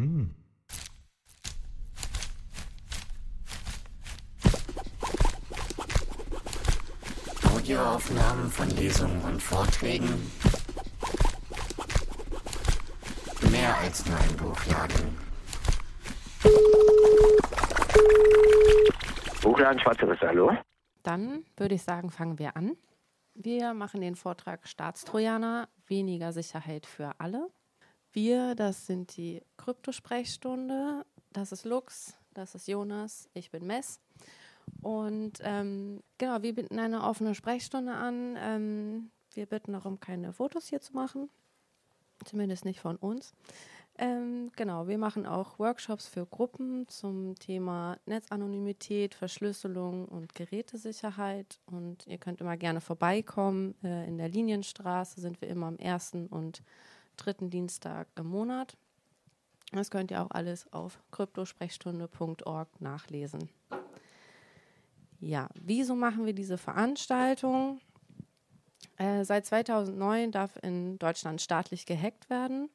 Hm. Audioaufnahmen von Lesungen und Vorträgen. Mehr als nur ein Buchladen. Buchladen Schwarzeres, hallo? Dann würde ich sagen, fangen wir an. Wir machen den Vortrag Staatstrojaner, weniger Sicherheit für alle. Wir, das sind die Kryptosprechstunde. Das ist Lux, das ist Jonas, ich bin Mess. Und ähm, genau, wir bieten eine offene Sprechstunde an. Ähm, wir bitten darum, keine Fotos hier zu machen. Zumindest nicht von uns. Ähm, genau, wir machen auch Workshops für Gruppen zum Thema Netzanonymität, Verschlüsselung und Gerätesicherheit. Und ihr könnt immer gerne vorbeikommen. Äh, in der Linienstraße sind wir immer am ersten und dritten Dienstag im Monat. Das könnt ihr auch alles auf kryptosprechstunde.org nachlesen. Ja, wieso machen wir diese Veranstaltung? Äh, seit 2009 darf in Deutschland staatlich gehackt werden.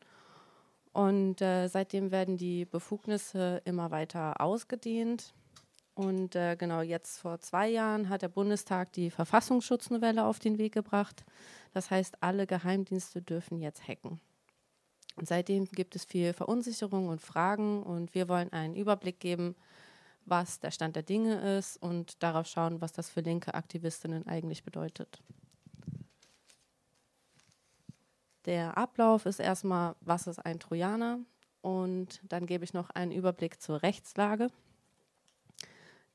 Und äh, seitdem werden die Befugnisse immer weiter ausgedehnt. Und äh, genau jetzt vor zwei Jahren hat der Bundestag die Verfassungsschutznovelle auf den Weg gebracht. Das heißt, alle Geheimdienste dürfen jetzt hacken. Seitdem gibt es viel Verunsicherung und Fragen und wir wollen einen Überblick geben, was der Stand der Dinge ist und darauf schauen, was das für linke Aktivistinnen eigentlich bedeutet. Der Ablauf ist erstmal, was ist ein Trojaner? Und dann gebe ich noch einen Überblick zur Rechtslage.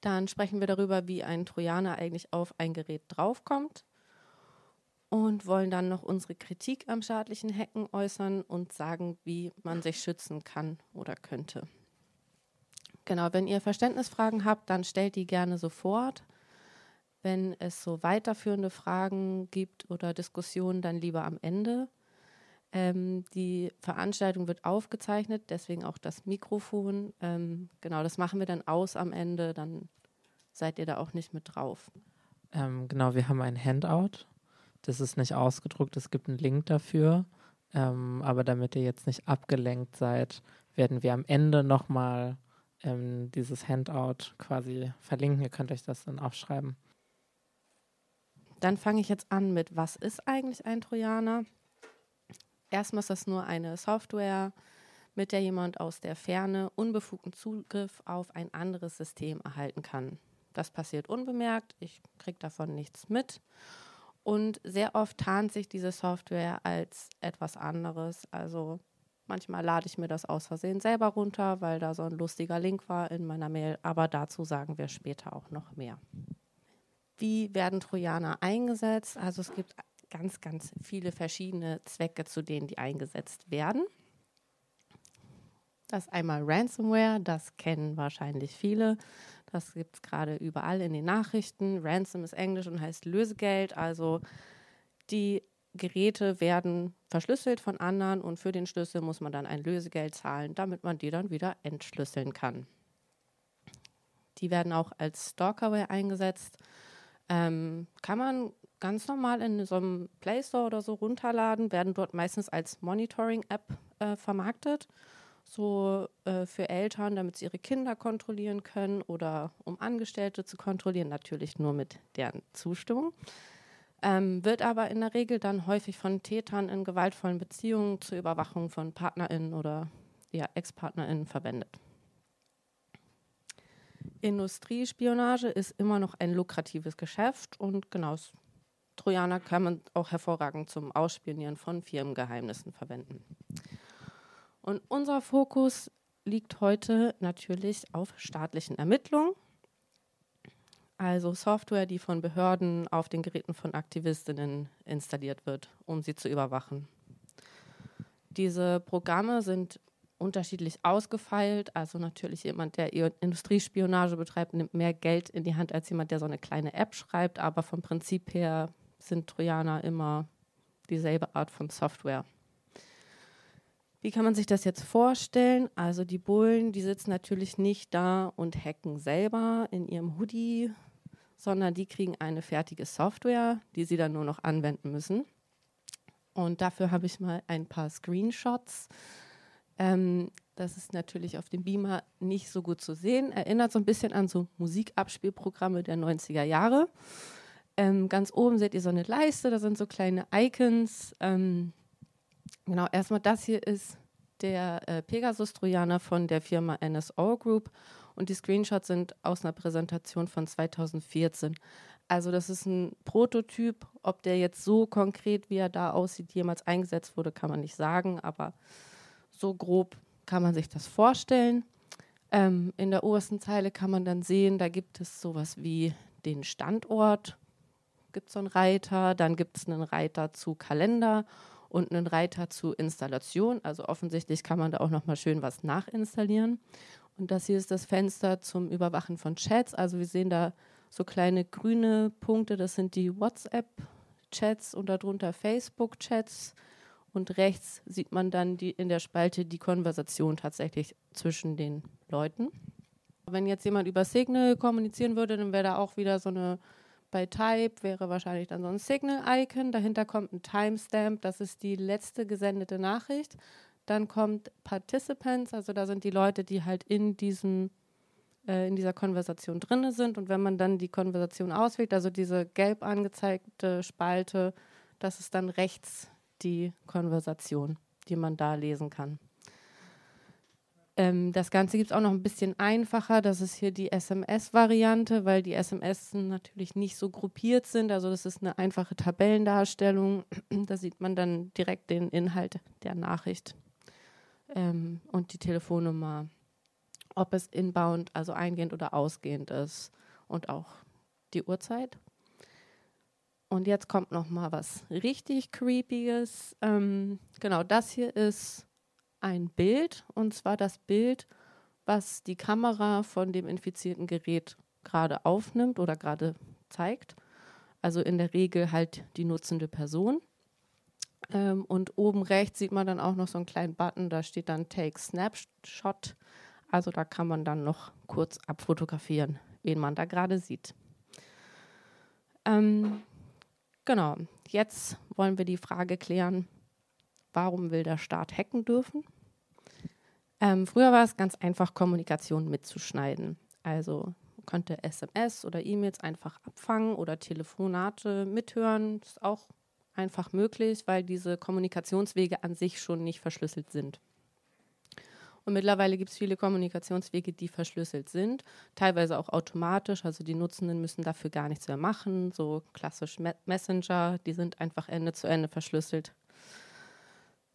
Dann sprechen wir darüber, wie ein Trojaner eigentlich auf ein Gerät draufkommt und wollen dann noch unsere Kritik am staatlichen Hacken äußern und sagen, wie man sich schützen kann oder könnte. Genau, wenn ihr Verständnisfragen habt, dann stellt die gerne sofort. Wenn es so weiterführende Fragen gibt oder Diskussionen, dann lieber am Ende. Ähm, die Veranstaltung wird aufgezeichnet, deswegen auch das Mikrofon. Ähm, genau, das machen wir dann aus am Ende, dann seid ihr da auch nicht mit drauf. Ähm, genau, wir haben ein Handout. Das ist nicht ausgedruckt, es gibt einen Link dafür. Ähm, aber damit ihr jetzt nicht abgelenkt seid, werden wir am Ende nochmal ähm, dieses Handout quasi verlinken. Ihr könnt euch das dann aufschreiben. Dann fange ich jetzt an mit, was ist eigentlich ein Trojaner? Erstmal ist das nur eine Software, mit der jemand aus der Ferne unbefugten Zugriff auf ein anderes System erhalten kann. Das passiert unbemerkt, ich kriege davon nichts mit. Und sehr oft tarnt sich diese Software als etwas anderes. Also manchmal lade ich mir das aus Versehen selber runter, weil da so ein lustiger Link war in meiner Mail. Aber dazu sagen wir später auch noch mehr. Wie werden Trojaner eingesetzt? Also es gibt ganz, ganz viele verschiedene Zwecke, zu denen die eingesetzt werden. Das ist einmal Ransomware, das kennen wahrscheinlich viele. Das gibt es gerade überall in den Nachrichten. Ransom ist Englisch und heißt Lösegeld. Also die Geräte werden verschlüsselt von anderen und für den Schlüssel muss man dann ein Lösegeld zahlen, damit man die dann wieder entschlüsseln kann. Die werden auch als Stalkerware eingesetzt. Ähm, kann man ganz normal in so einem Play Store oder so runterladen, werden dort meistens als Monitoring-App äh, vermarktet. So äh, für Eltern, damit sie ihre Kinder kontrollieren können oder um Angestellte zu kontrollieren, natürlich nur mit deren Zustimmung. Ähm, wird aber in der Regel dann häufig von Tätern in gewaltvollen Beziehungen zur Überwachung von PartnerInnen oder ja, Ex-PartnerInnen verwendet. Industriespionage ist immer noch ein lukratives Geschäft und genau, Trojaner kann man auch hervorragend zum Ausspionieren von Firmengeheimnissen verwenden. Und unser Fokus liegt heute natürlich auf staatlichen Ermittlungen, also Software, die von Behörden auf den Geräten von Aktivistinnen installiert wird, um sie zu überwachen. Diese Programme sind unterschiedlich ausgefeilt. Also natürlich jemand, der Industriespionage betreibt, nimmt mehr Geld in die Hand als jemand, der so eine kleine App schreibt. Aber vom Prinzip her sind Trojaner immer dieselbe Art von Software. Wie kann man sich das jetzt vorstellen? Also die Bullen, die sitzen natürlich nicht da und hacken selber in ihrem Hoodie, sondern die kriegen eine fertige Software, die sie dann nur noch anwenden müssen. Und dafür habe ich mal ein paar Screenshots Ähm, das ist natürlich auf dem Beamer nicht so gut zu sehen. Erinnert so ein bisschen an so Musikabspielprogramme der 90er Jahre. Ähm, ganz oben seht ihr so eine Leiste, da sind so kleine Icons. Ähm, genau, erstmal das hier ist der äh, Pegasus-Trojaner von der Firma NSO Group und die Screenshots sind aus einer Präsentation von 2014. Also das ist ein Prototyp. Ob der jetzt so konkret, wie er da aussieht, jemals eingesetzt wurde, kann man nicht sagen, aber so grob kann man sich das vorstellen. Ähm, in der obersten Zeile kann man dann sehen, da gibt es sowas wie den Standort, gibt es so einen Reiter, dann gibt es einen Reiter zu Kalender und einen Reiter zu Installation. Also offensichtlich kann man da auch nochmal schön was nachinstallieren. Und das hier ist das Fenster zum Überwachen von Chats. Also wir sehen da so kleine grüne Punkte, das sind die WhatsApp-Chats und darunter Facebook-Chats. Und rechts sieht man dann die, in der Spalte die Konversation tatsächlich zwischen den Leuten. Wenn jetzt jemand über Signal kommunizieren würde, dann wäre da auch wieder so eine bei Type wäre wahrscheinlich dann so ein Signal-Icon. Dahinter kommt ein Timestamp, das ist die letzte gesendete Nachricht. Dann kommt Participants, also da sind die Leute, die halt in diesem äh, in dieser Konversation drin sind. Und wenn man dann die Konversation auswählt, also diese gelb angezeigte Spalte, das ist dann rechts die Konversation, die man da lesen kann. Ähm, das Ganze gibt es auch noch ein bisschen einfacher. Das ist hier die SMS-Variante, weil die SMS natürlich nicht so gruppiert sind. Also das ist eine einfache Tabellendarstellung. da sieht man dann direkt den Inhalt der Nachricht ähm, und die Telefonnummer, ob es inbound, also eingehend oder ausgehend ist und auch die Uhrzeit. Und jetzt kommt noch mal was richtig creepiges. Ähm, genau, das hier ist ein Bild, und zwar das Bild, was die Kamera von dem infizierten Gerät gerade aufnimmt oder gerade zeigt. Also in der Regel halt die nutzende Person. Ähm, und oben rechts sieht man dann auch noch so einen kleinen Button, da steht dann Take Snapshot. Also da kann man dann noch kurz abfotografieren, wen man da gerade sieht. Ähm, genau, jetzt wollen wir die Frage klären, warum will der Staat hacken dürfen? Ähm, früher war es ganz einfach, Kommunikation mitzuschneiden. Also man konnte SMS oder E-Mails einfach abfangen oder Telefonate mithören. Das ist auch einfach möglich, weil diese Kommunikationswege an sich schon nicht verschlüsselt sind. Und mittlerweile gibt es viele Kommunikationswege, die verschlüsselt sind, teilweise auch automatisch. Also die Nutzenden müssen dafür gar nichts mehr machen. So klassisch Messenger, die sind einfach Ende zu Ende verschlüsselt.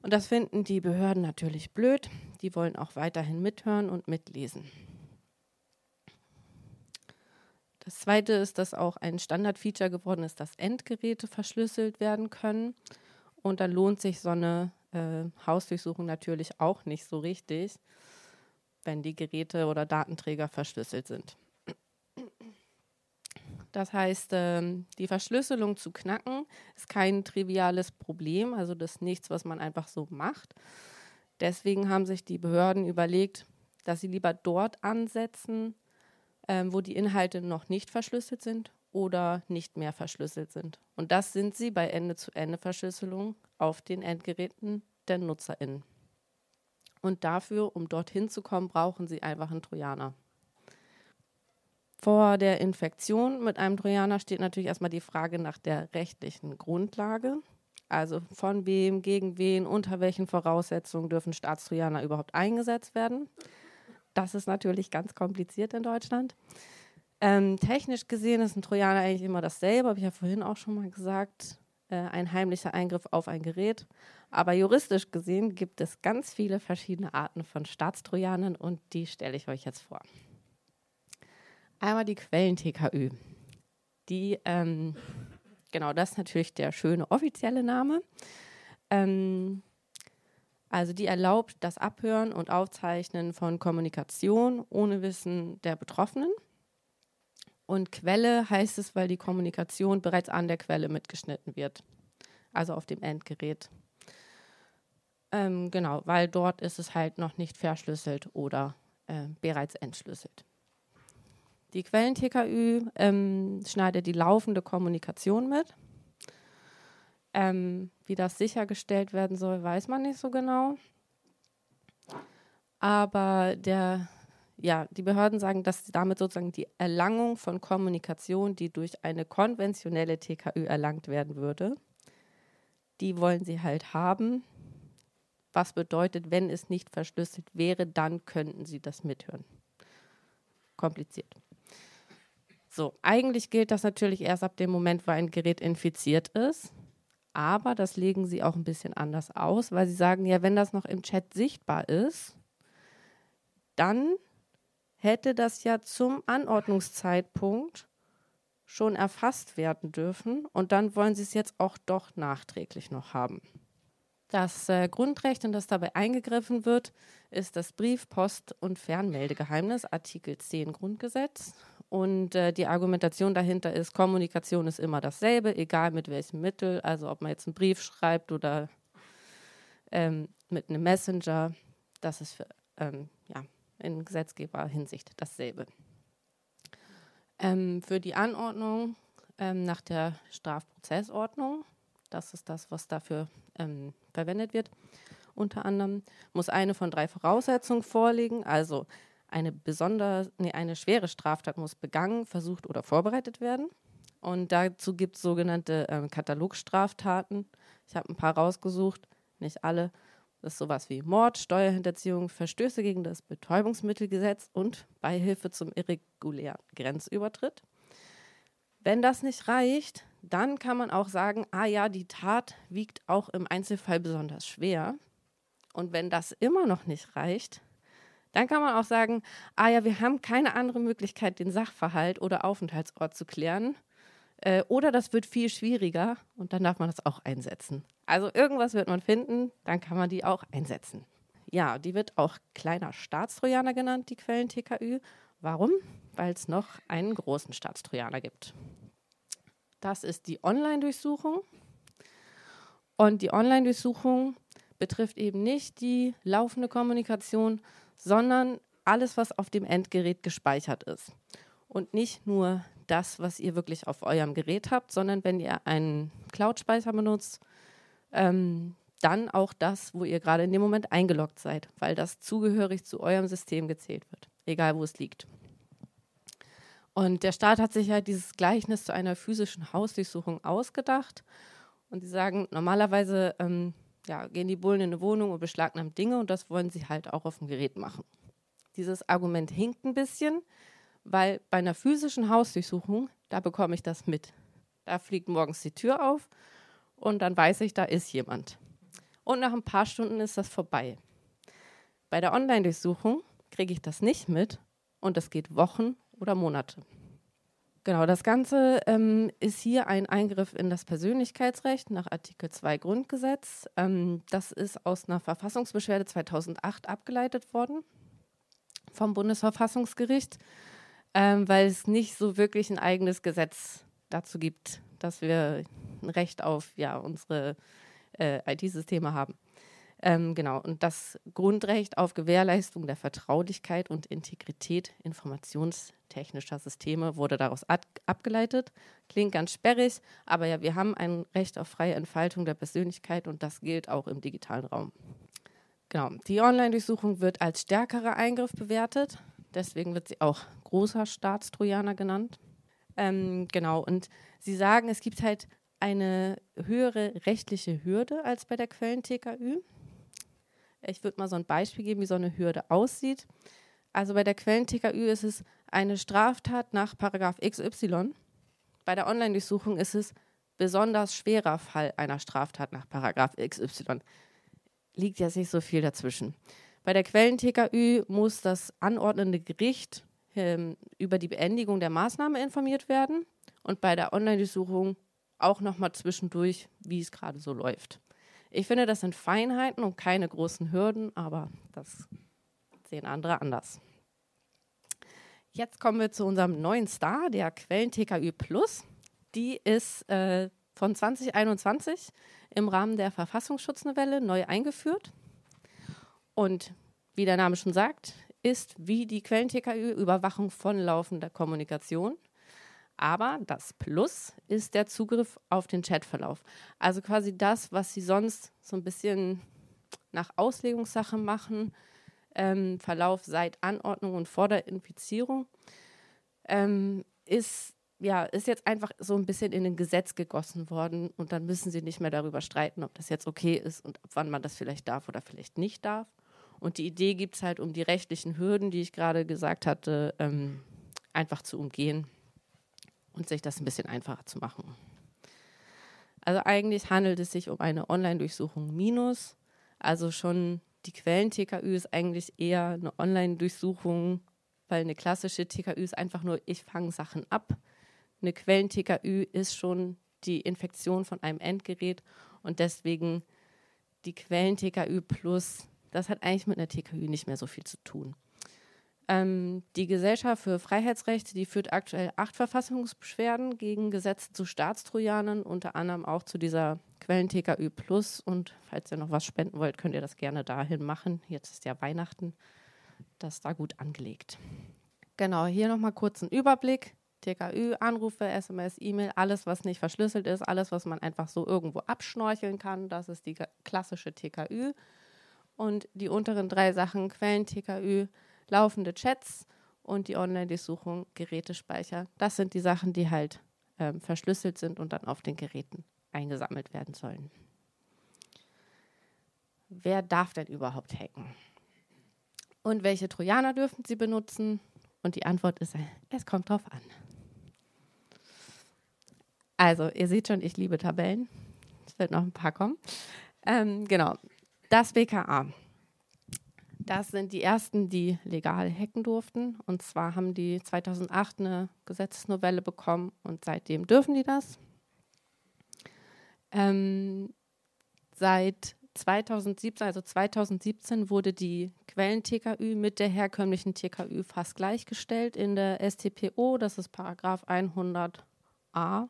Und das finden die Behörden natürlich blöd. Die wollen auch weiterhin mithören und mitlesen. Das zweite ist, dass auch ein Standardfeature geworden ist, dass Endgeräte verschlüsselt werden können. Und da lohnt sich so eine äh, Hausdurchsuchung natürlich auch nicht so richtig, wenn die Geräte oder Datenträger verschlüsselt sind. Das heißt, ähm, die Verschlüsselung zu knacken ist kein triviales Problem, also das ist nichts, was man einfach so macht. Deswegen haben sich die Behörden überlegt, dass sie lieber dort ansetzen, ähm, wo die Inhalte noch nicht verschlüsselt sind oder nicht mehr verschlüsselt sind. Und das sind sie bei Ende-zu-Ende-Verschlüsselung auf den Endgeräten der NutzerInnen. Und dafür, um dorthin zu kommen, brauchen sie einfach einen Trojaner. Vor der Infektion mit einem Trojaner steht natürlich erstmal die Frage nach der rechtlichen Grundlage. Also von wem, gegen wen, unter welchen Voraussetzungen dürfen Staatstrojaner überhaupt eingesetzt werden. Das ist natürlich ganz kompliziert in Deutschland. Ähm, technisch gesehen ist ein Trojaner eigentlich immer dasselbe, habe ich ja vorhin auch schon mal gesagt. Äh, ein heimlicher Eingriff auf ein Gerät. Aber juristisch gesehen gibt es ganz viele verschiedene Arten von Staatstrojanern und die stelle ich euch jetzt vor. Einmal die Quellen-TKÜ. Die, ähm, genau, das ist natürlich der schöne offizielle Name. Ähm, also die erlaubt das Abhören und Aufzeichnen von Kommunikation ohne Wissen der Betroffenen. Und Quelle heißt es, weil die Kommunikation bereits an der Quelle mitgeschnitten wird, also auf dem Endgerät. Ähm, genau, weil dort ist es halt noch nicht verschlüsselt oder äh, bereits entschlüsselt. Die Quellen-TKÜ ähm, schneidet die laufende Kommunikation mit. Ähm, wie das sichergestellt werden soll, weiß man nicht so genau. Aber der, ja, die Behörden sagen, dass damit sozusagen die Erlangung von Kommunikation, die durch eine konventionelle TKÜ erlangt werden würde, die wollen sie halt haben. Was bedeutet, wenn es nicht verschlüsselt wäre, dann könnten sie das mithören. Kompliziert. So, eigentlich gilt das natürlich erst ab dem Moment, wo ein Gerät infiziert ist. Aber das legen sie auch ein bisschen anders aus, weil sie sagen, ja, wenn das noch im Chat sichtbar ist, dann hätte das ja zum Anordnungszeitpunkt schon erfasst werden dürfen und dann wollen sie es jetzt auch doch nachträglich noch haben. Das äh, Grundrecht, in das dabei eingegriffen wird, ist das Brief-, Post- und Fernmeldegeheimnis, Artikel 10 Grundgesetz. Und äh, die Argumentation dahinter ist, Kommunikation ist immer dasselbe, egal mit welchem Mittel. Also ob man jetzt einen Brief schreibt oder ähm, mit einem Messenger, das ist für, ähm, ja, in Gesetzgeberhinsicht dasselbe. Ähm, für die Anordnung ähm, nach der Strafprozessordnung, das ist das, was dafür ähm, verwendet wird, unter anderem, muss eine von drei Voraussetzungen vorliegen, also eine besonders, nee, eine schwere Straftat muss begangen, versucht oder vorbereitet werden. Und dazu gibt es sogenannte ähm, Katalogstraftaten. Ich habe ein paar rausgesucht, nicht alle. Das ist sowas wie Mord, Steuerhinterziehung, Verstöße gegen das Betäubungsmittelgesetz und Beihilfe zum irregulären Grenzübertritt. Wenn das nicht reicht, dann kann man auch sagen, ah ja, die Tat wiegt auch im Einzelfall besonders schwer. Und wenn das immer noch nicht reicht, dann kann man auch sagen, ah ja, wir haben keine andere Möglichkeit, den Sachverhalt oder Aufenthaltsort zu klären. Äh, oder das wird viel schwieriger und dann darf man das auch einsetzen. Also irgendwas wird man finden, dann kann man die auch einsetzen. Ja, die wird auch kleiner Staatstrojaner genannt, die Quellen TKÜ. Warum? Weil es noch einen großen Staatstrojaner gibt. Das ist die Online-Durchsuchung. Und die Online-Durchsuchung betrifft eben nicht die laufende Kommunikation, sondern alles, was auf dem Endgerät gespeichert ist. Und nicht nur das, was ihr wirklich auf eurem Gerät habt, sondern wenn ihr einen Cloud-Speicher benutzt, ähm, dann auch das, wo ihr gerade in dem Moment eingeloggt seid, weil das zugehörig zu eurem System gezählt wird, egal wo es liegt. Und der Staat hat sich halt dieses Gleichnis zu einer physischen Hausdurchsuchung ausgedacht. Und sie sagen, normalerweise ähm, ja, gehen die Bullen in eine Wohnung und beschlagnahmen Dinge und das wollen sie halt auch auf dem Gerät machen. Dieses Argument hinkt ein bisschen, weil bei einer physischen Hausdurchsuchung, da bekomme ich das mit. Da fliegt morgens die Tür auf und dann weiß ich, da ist jemand. Und nach ein paar Stunden ist das vorbei. Bei der Online-Durchsuchung kriege ich das nicht mit und das geht Wochen oder Monate. Genau, das Ganze ähm, ist hier ein Eingriff in das Persönlichkeitsrecht nach Artikel 2 Grundgesetz. Ähm, das ist aus einer Verfassungsbeschwerde 2008 abgeleitet worden vom Bundesverfassungsgericht, ähm, weil es nicht so wirklich ein eigenes Gesetz dazu gibt, dass wir ein Recht auf ja, unsere äh, IT-Systeme haben. Ähm, genau, und das Grundrecht auf Gewährleistung der Vertraulichkeit und Integrität informationstechnischer Systeme wurde daraus abgeleitet. Klingt ganz sperrig, aber ja, wir haben ein Recht auf freie Entfaltung der Persönlichkeit und das gilt auch im digitalen Raum. Genau, die Online-Durchsuchung wird als stärkerer Eingriff bewertet, deswegen wird sie auch großer Staatstrojaner genannt. Ähm, genau, und sie sagen, es gibt halt eine höhere rechtliche Hürde als bei der Quellen-TKÜ. Ich würde mal so ein Beispiel geben, wie so eine Hürde aussieht. Also bei der Quellen-TKÜ ist es eine Straftat nach Paragraph XY. Bei der Online-Durchsuchung ist es besonders schwerer Fall einer Straftat nach Paragraph XY. Liegt jetzt nicht so viel dazwischen. Bei der Quellen-TKÜ muss das anordnende Gericht ähm, über die Beendigung der Maßnahme informiert werden und bei der Online-Durchsuchung auch nochmal zwischendurch, wie es gerade so läuft. Ich finde, das sind Feinheiten und keine großen Hürden, aber das sehen andere anders. Jetzt kommen wir zu unserem neuen Star, der Quellen TKÜ Plus. Die ist äh, von 2021 im Rahmen der Verfassungsschutznovelle neu eingeführt. Und wie der Name schon sagt, ist wie die Quellen TKÜ Überwachung von laufender Kommunikation. Aber das Plus ist der Zugriff auf den Chatverlauf. Also quasi das, was Sie sonst so ein bisschen nach Auslegungssache machen, ähm, Verlauf seit Anordnung und vor der Infizierung ähm, ist ja, ist jetzt einfach so ein bisschen in ein Gesetz gegossen worden und dann müssen sie nicht mehr darüber streiten, ob das jetzt okay ist und ab wann man das vielleicht darf oder vielleicht nicht darf. Und die Idee gibt es halt, um die rechtlichen Hürden, die ich gerade gesagt hatte, ähm, einfach zu umgehen und sich das ein bisschen einfacher zu machen. Also eigentlich handelt es sich um eine Online-Durchsuchung minus. Also schon die Quellen-TKÜ ist eigentlich eher eine Online-Durchsuchung, weil eine klassische TKÜ ist einfach nur, ich fange Sachen ab. Eine Quellen-TKÜ ist schon die Infektion von einem Endgerät und deswegen die Quellen-TKÜ plus, das hat eigentlich mit einer TKÜ nicht mehr so viel zu tun. Ähm, die Gesellschaft für Freiheitsrechte, die führt aktuell acht Verfassungsbeschwerden gegen Gesetze zu Staatstrojanern, unter anderem auch zu dieser Quellen-TKÜ Plus. Und falls ihr noch was spenden wollt, könnt ihr das gerne dahin machen. Jetzt ist ja Weihnachten. Das ist da gut angelegt. Genau, hier nochmal kurz ein Überblick. TKÜ, Anrufe, SMS, E-Mail, alles, was nicht verschlüsselt ist, alles, was man einfach so irgendwo abschnorcheln kann, das ist die klassische TKÜ. Und die unteren drei Sachen, Quellen, TKÜ, laufende Chats und die Online-Durchsuchung, Gerätespeicher. Das sind die Sachen, die halt ähm, verschlüsselt sind und dann auf den Geräten eingesammelt werden sollen. Wer darf denn überhaupt hacken? Und welche Trojaner dürfen Sie benutzen? Und die Antwort ist, es kommt drauf an. Also, ihr seht schon, ich liebe Tabellen. Es wird noch ein paar kommen. Ähm, genau. Das BKA. Das sind die ersten, die legal hacken durften. Und zwar haben die 2008 eine Gesetzesnovelle bekommen und seitdem dürfen die das. Ähm, seit 2017, also 2017, wurde die Quellen-TKÜ mit der herkömmlichen TKÜ fast gleichgestellt in der STPO. Das ist Paragraph 100a.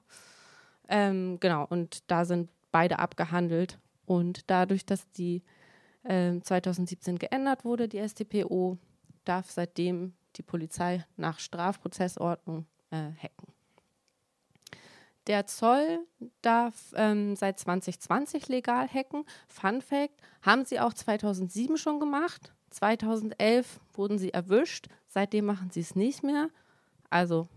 Ähm, genau, und da sind beide abgehandelt. Und dadurch, dass die 2017 ähm, geändert wurde, die StPO, darf seitdem die Polizei nach Strafprozessordnung äh, hacken. Der Zoll darf ähm, seit 2020 legal hacken. Fun Fact: haben sie auch 2007 schon gemacht. 2011 wurden sie erwischt. Seitdem machen sie es nicht mehr. Also,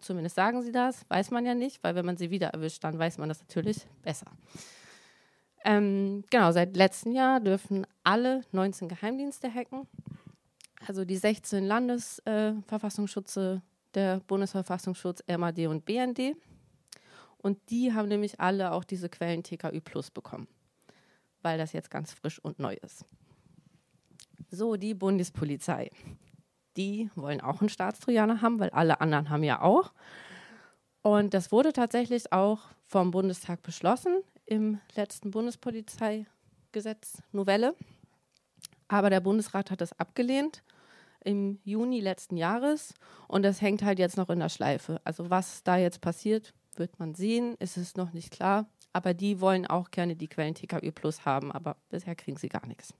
zumindest sagen sie das. Weiß man ja nicht, weil wenn man sie wieder erwischt, dann weiß man das natürlich besser. Ähm, genau, seit letztem Jahr dürfen alle 19 Geheimdienste hacken. Also die 16 Landesverfassungsschutze, äh, der Bundesverfassungsschutz, MAD und BND. Und die haben nämlich alle auch diese Quellen TKÜ Plus bekommen, weil das jetzt ganz frisch und neu ist. So, die Bundespolizei. Die wollen auch einen Staatstrojaner haben, weil alle anderen haben ja auch. Und das wurde tatsächlich auch vom Bundestag beschlossen im letzten Bundespolizeigesetz Novelle. Aber der Bundesrat hat das abgelehnt im Juni letzten Jahres und das hängt halt jetzt noch in der Schleife. Also was da jetzt passiert, wird man sehen, ist es noch nicht klar. Aber die wollen auch gerne die Quellen TKÜ Plus haben, aber bisher kriegen sie gar nichts.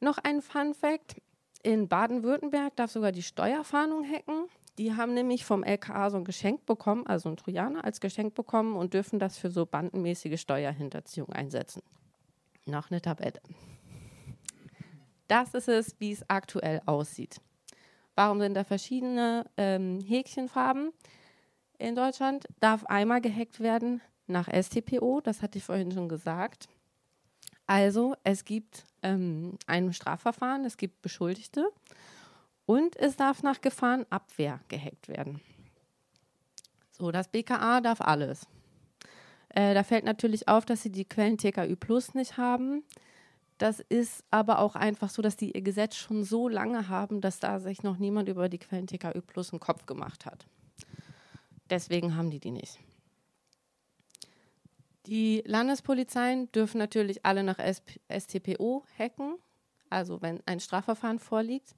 Noch ein Fun Fact. In Baden-Württemberg darf sogar die Steuerfahndung hacken. Die haben nämlich vom LKA so ein Geschenk bekommen, also ein Trojaner als Geschenk bekommen und dürfen das für so bandenmäßige Steuerhinterziehung einsetzen. Noch eine Tabelle. Das ist es, wie es aktuell aussieht. Warum sind da verschiedene ähm, Häkchenfarben? In Deutschland darf einmal gehackt werden nach STPO, das hatte ich vorhin schon gesagt. Also es gibt ähm, ein Strafverfahren, es gibt Beschuldigte und es darf nach Gefahrenabwehr gehackt werden. So, das BKA darf alles. Äh, da fällt natürlich auf, dass sie die Quellen TKÜ Plus nicht haben. Das ist aber auch einfach so, dass die ihr Gesetz schon so lange haben, dass da sich noch niemand über die Quellen TKÜ Plus einen Kopf gemacht hat. Deswegen haben die die nicht. Die Landespolizeien dürfen natürlich alle nach STPO hacken, also wenn ein Strafverfahren vorliegt.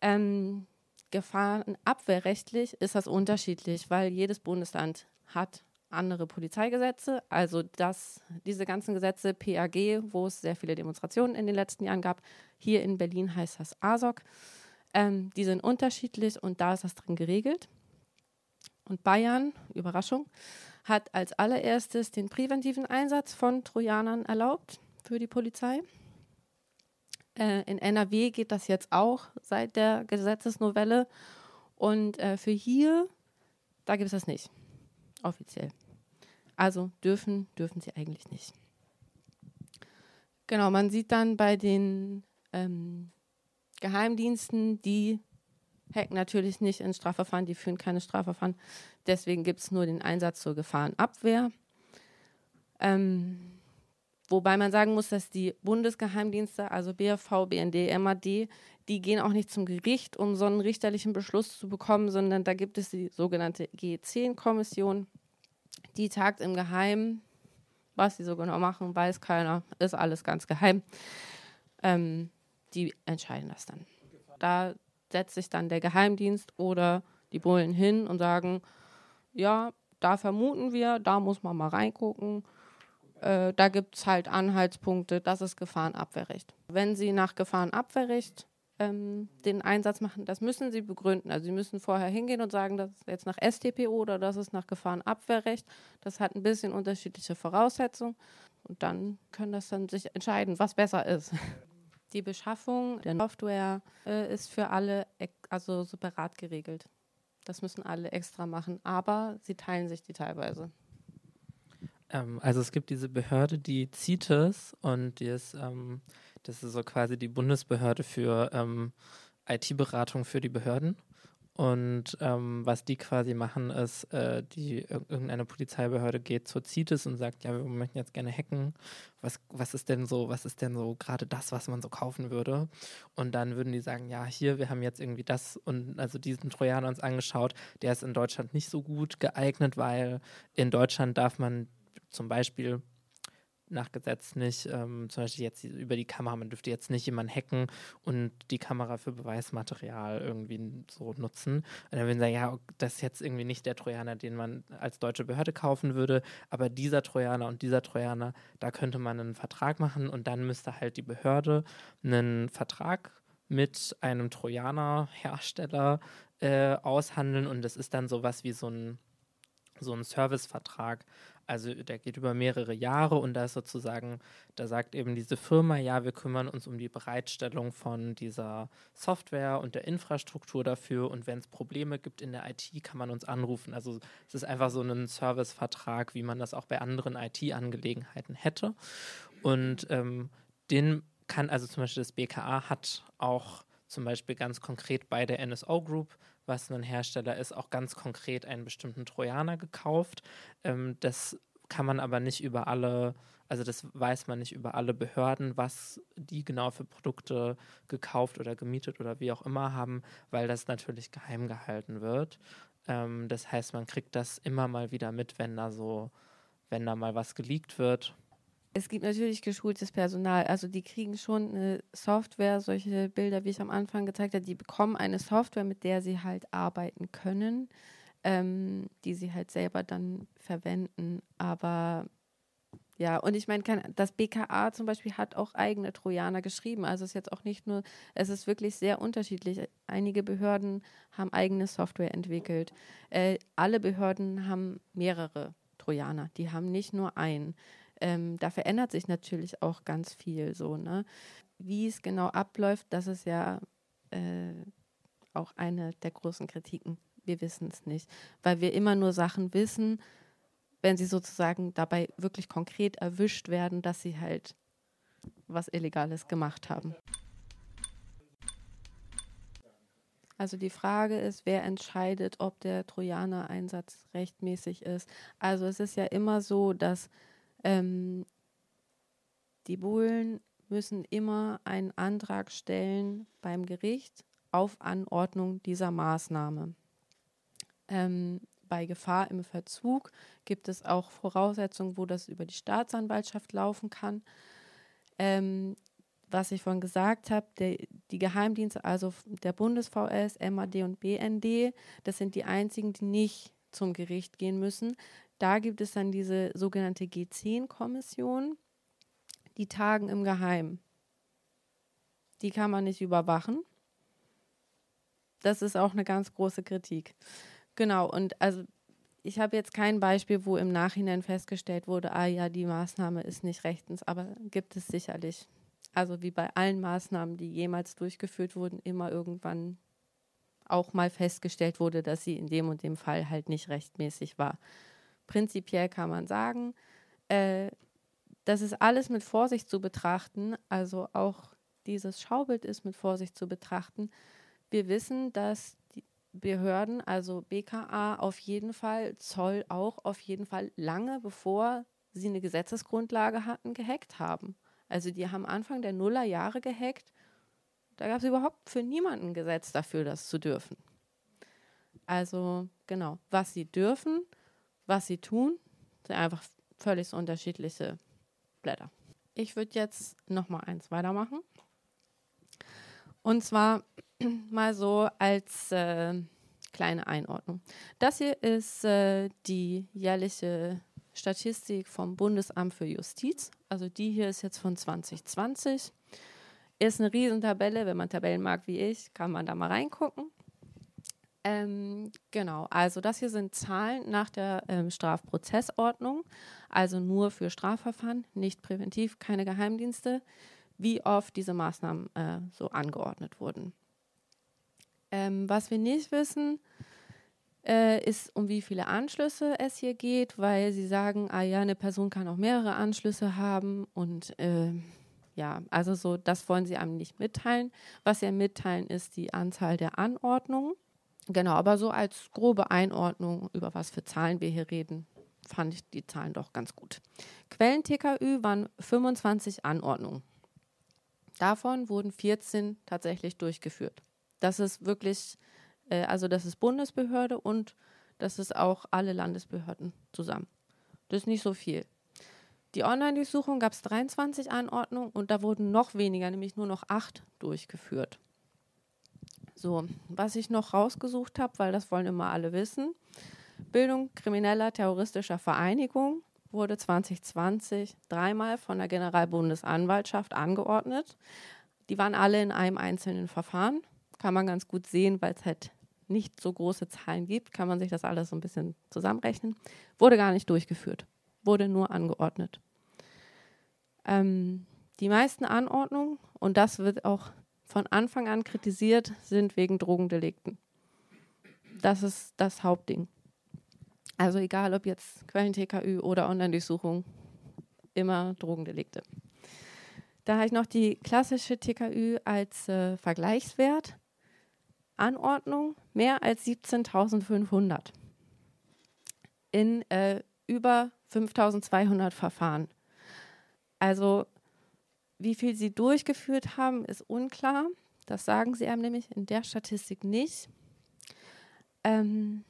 Ähm, Gefahrenabwehrrechtlich ist das unterschiedlich, weil jedes Bundesland hat andere Polizeigesetze. Also das, diese ganzen Gesetze, PAG, wo es sehr viele Demonstrationen in den letzten Jahren gab, hier in Berlin heißt das ASOC, ähm, die sind unterschiedlich und da ist das drin geregelt. Und Bayern, Überraschung, hat als allererstes den präventiven Einsatz von Trojanern erlaubt für die Polizei. Äh, in NRW geht das jetzt auch seit der Gesetzesnovelle. Und äh, für hier, da gibt es das nicht, offiziell. Also dürfen, dürfen sie eigentlich nicht. Genau, man sieht dann bei den ähm, Geheimdiensten, die hacken natürlich nicht in Strafverfahren, die führen keine Strafverfahren. Deswegen gibt es nur den Einsatz zur Gefahrenabwehr. Ähm, wobei man sagen muss, dass die Bundesgeheimdienste, also BFV, BND, MAD, die gehen auch nicht zum Gericht, um so einen richterlichen Beschluss zu bekommen, sondern da gibt es die sogenannte G10-Kommission. Die tagt im Geheimen. Was sie so genau machen, weiß keiner. Ist alles ganz geheim. Ähm, die entscheiden das dann. Da setzt sich dann der Geheimdienst oder die Bullen hin und sagen, ja, da vermuten wir, da muss man mal reingucken. Äh, da gibt es halt Anhaltspunkte, das ist Gefahrenabwehrrecht. Wenn Sie nach Gefahrenabwehrrecht ähm, den Einsatz machen, das müssen Sie begründen. Also Sie müssen vorher hingehen und sagen, das ist jetzt nach STPO oder das ist nach Gefahrenabwehrrecht. Das hat ein bisschen unterschiedliche Voraussetzungen. Und dann können das dann sich entscheiden, was besser ist. Die Beschaffung der Software äh, ist für alle also separat geregelt. Das müssen alle extra machen, aber sie teilen sich die teilweise. Ähm, also es gibt diese Behörde, die CITES und die ist, ähm, das ist so quasi die Bundesbehörde für ähm, IT-Beratung für die Behörden. Und ähm, was die quasi machen, ist, äh, die irgendeine Polizeibehörde geht zur CITES und sagt, ja, wir möchten jetzt gerne hacken. Was, was ist denn so, was ist denn so gerade das, was man so kaufen würde? Und dann würden die sagen, ja, hier, wir haben jetzt irgendwie das und also diesen Trojaner uns angeschaut, der ist in Deutschland nicht so gut geeignet, weil in Deutschland darf man zum Beispiel nach Gesetz nicht, ähm, zum Beispiel jetzt über die Kamera, man dürfte jetzt nicht jemanden hacken und die Kamera für Beweismaterial irgendwie so nutzen. Und dann würden sie sagen, ja, das ist jetzt irgendwie nicht der Trojaner, den man als deutsche Behörde kaufen würde, aber dieser Trojaner und dieser Trojaner, da könnte man einen Vertrag machen und dann müsste halt die Behörde einen Vertrag mit einem Trojaner-Hersteller äh, aushandeln und das ist dann sowas wie so ein so ein Servicevertrag. Also der geht über mehrere Jahre und da ist sozusagen, da sagt eben diese Firma, ja, wir kümmern uns um die Bereitstellung von dieser Software und der Infrastruktur dafür und wenn es Probleme gibt in der IT, kann man uns anrufen. Also es ist einfach so ein Servicevertrag, wie man das auch bei anderen IT-Angelegenheiten hätte. Und ähm, den kann, also zum Beispiel das BKA hat auch zum Beispiel ganz konkret bei der NSO Group was ein Hersteller ist, auch ganz konkret einen bestimmten Trojaner gekauft. Ähm, das kann man aber nicht über alle, also das weiß man nicht über alle Behörden, was die genau für Produkte gekauft oder gemietet oder wie auch immer haben, weil das natürlich geheim gehalten wird. Ähm, das heißt, man kriegt das immer mal wieder mit, wenn da so, wenn da mal was geleakt wird. Es gibt natürlich geschultes Personal. Also die kriegen schon eine Software, solche Bilder, wie ich am Anfang gezeigt habe, die bekommen eine Software, mit der sie halt arbeiten können, ähm, die sie halt selber dann verwenden. Aber ja, und ich meine, das BKA zum Beispiel hat auch eigene Trojaner geschrieben. Also es ist jetzt auch nicht nur, es ist wirklich sehr unterschiedlich. Einige Behörden haben eigene Software entwickelt. Äh, alle Behörden haben mehrere Trojaner. Die haben nicht nur einen ähm, da verändert sich natürlich auch ganz viel so, ne? Wie es genau abläuft, das ist ja äh, auch eine der großen Kritiken. Wir wissen es nicht, weil wir immer nur Sachen wissen, wenn sie sozusagen dabei wirklich konkret erwischt werden, dass sie halt was Illegales gemacht haben. Also die Frage ist, wer entscheidet, ob der Trojaner-Einsatz rechtmäßig ist. Also es ist ja immer so, dass ähm, die Bullen müssen immer einen Antrag stellen beim Gericht auf Anordnung dieser Maßnahme. Ähm, bei Gefahr im Verzug gibt es auch Voraussetzungen, wo das über die Staatsanwaltschaft laufen kann. Ähm, was ich vorhin gesagt habe, die Geheimdienste, also der BundesVS, MAD und BND, das sind die einzigen, die nicht zum Gericht gehen müssen. Da gibt es dann diese sogenannte G10-Kommission, die tagen im Geheimen. Die kann man nicht überwachen. Das ist auch eine ganz große Kritik. Genau, und also ich habe jetzt kein Beispiel, wo im Nachhinein festgestellt wurde, ah ja, die Maßnahme ist nicht rechtens, aber gibt es sicherlich. Also wie bei allen Maßnahmen, die jemals durchgeführt wurden, immer irgendwann auch mal festgestellt wurde, dass sie in dem und dem Fall halt nicht rechtmäßig war. Prinzipiell kann man sagen, äh, das ist alles mit Vorsicht zu betrachten, also auch dieses Schaubild ist mit Vorsicht zu betrachten. Wir wissen, dass die Behörden, also BKA auf jeden Fall, Zoll auch auf jeden Fall lange bevor sie eine Gesetzesgrundlage hatten, gehackt haben. Also die haben Anfang der Nullerjahre gehackt. Da gab es überhaupt für niemanden ein Gesetz dafür, das zu dürfen. Also genau, was sie dürfen, was sie tun, sind einfach völlig unterschiedliche Blätter. Ich würde jetzt noch mal eins weitermachen. Und zwar mal so als äh, kleine Einordnung. Das hier ist äh, die jährliche Statistik vom Bundesamt für Justiz. Also die hier ist jetzt von 2020. Ist eine Riesentabelle. Wenn man Tabellen mag wie ich, kann man da mal reingucken. Ähm, genau, also das hier sind Zahlen nach der ähm, Strafprozessordnung, also nur für Strafverfahren, nicht präventiv, keine Geheimdienste, wie oft diese Maßnahmen äh, so angeordnet wurden. Ähm, was wir nicht wissen, äh, ist, um wie viele Anschlüsse es hier geht, weil sie sagen, ah ja, eine Person kann auch mehrere Anschlüsse haben und äh, ja, also so, das wollen sie einem nicht mitteilen. Was sie mitteilen, ist die Anzahl der Anordnungen. Genau, aber so als grobe Einordnung, über was für Zahlen wir hier reden, fand ich die Zahlen doch ganz gut. Quellen-TKÜ waren 25 Anordnungen. Davon wurden 14 tatsächlich durchgeführt. Das ist wirklich äh, also das ist Bundesbehörde und das ist auch alle Landesbehörden zusammen. Das ist nicht so viel. Die Online-Durchsuchung gab es 23 Anordnungen und da wurden noch weniger, nämlich nur noch acht durchgeführt. So, was ich noch rausgesucht habe, weil das wollen immer alle wissen. Bildung krimineller terroristischer Vereinigung wurde 2020 dreimal von der Generalbundesanwaltschaft angeordnet. Die waren alle in einem einzelnen Verfahren. Kann man ganz gut sehen, weil es halt nicht so große Zahlen gibt, kann man sich das alles so ein bisschen zusammenrechnen. Wurde gar nicht durchgeführt, wurde nur angeordnet. Ähm, die meisten Anordnungen, und das wird auch von Anfang an kritisiert, sind wegen Drogendelikten. Das ist das Hauptding. Also egal ob jetzt Quellen-TKÜ oder Online-Durchsuchung, immer Drogendelikte. Da habe ich noch die klassische TKÜ als äh, Vergleichswert. Anordnung mehr als 17.500 in äh, über 5.200 Verfahren. Also wie viel sie durchgeführt haben, ist unklar. Das sagen sie einem nämlich in der Statistik nicht. Ähm,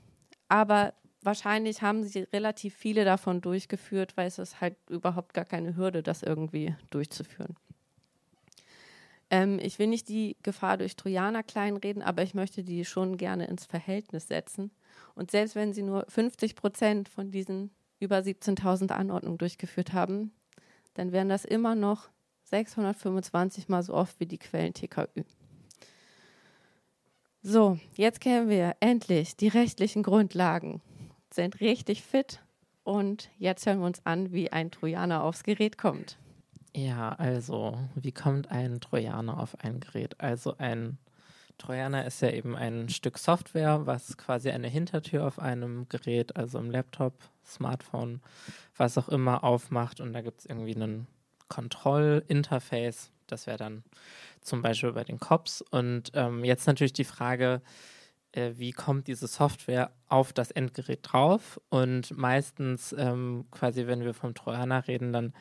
aber wahrscheinlich haben sie relativ viele davon durchgeführt, weil es ist halt überhaupt gar keine Hürde, das irgendwie durchzuführen. Ähm, ich will nicht die Gefahr durch Trojaner kleinreden, aber ich möchte die schon gerne ins Verhältnis setzen. Und selbst wenn sie nur 50 Prozent von diesen über 17.000 Anordnungen durchgeführt haben, dann wären das immer noch 625 mal so oft wie die Quellen TKÜ. So, jetzt kennen wir endlich die rechtlichen Grundlagen, sind richtig fit und jetzt hören wir uns an, wie ein Trojaner aufs Gerät kommt. Ja, also, wie kommt ein Trojaner auf ein Gerät? Also ein Trojaner ist ja eben ein Stück Software, was quasi eine Hintertür auf einem Gerät, also im Laptop, Smartphone, was auch immer aufmacht und da gibt es irgendwie einen Kontrollinterface. Das wäre dann zum Beispiel bei den Cops. Und ähm, jetzt natürlich die Frage, äh, wie kommt diese Software auf das Endgerät drauf? Und meistens ähm, quasi, wenn wir vom Trojaner reden, dann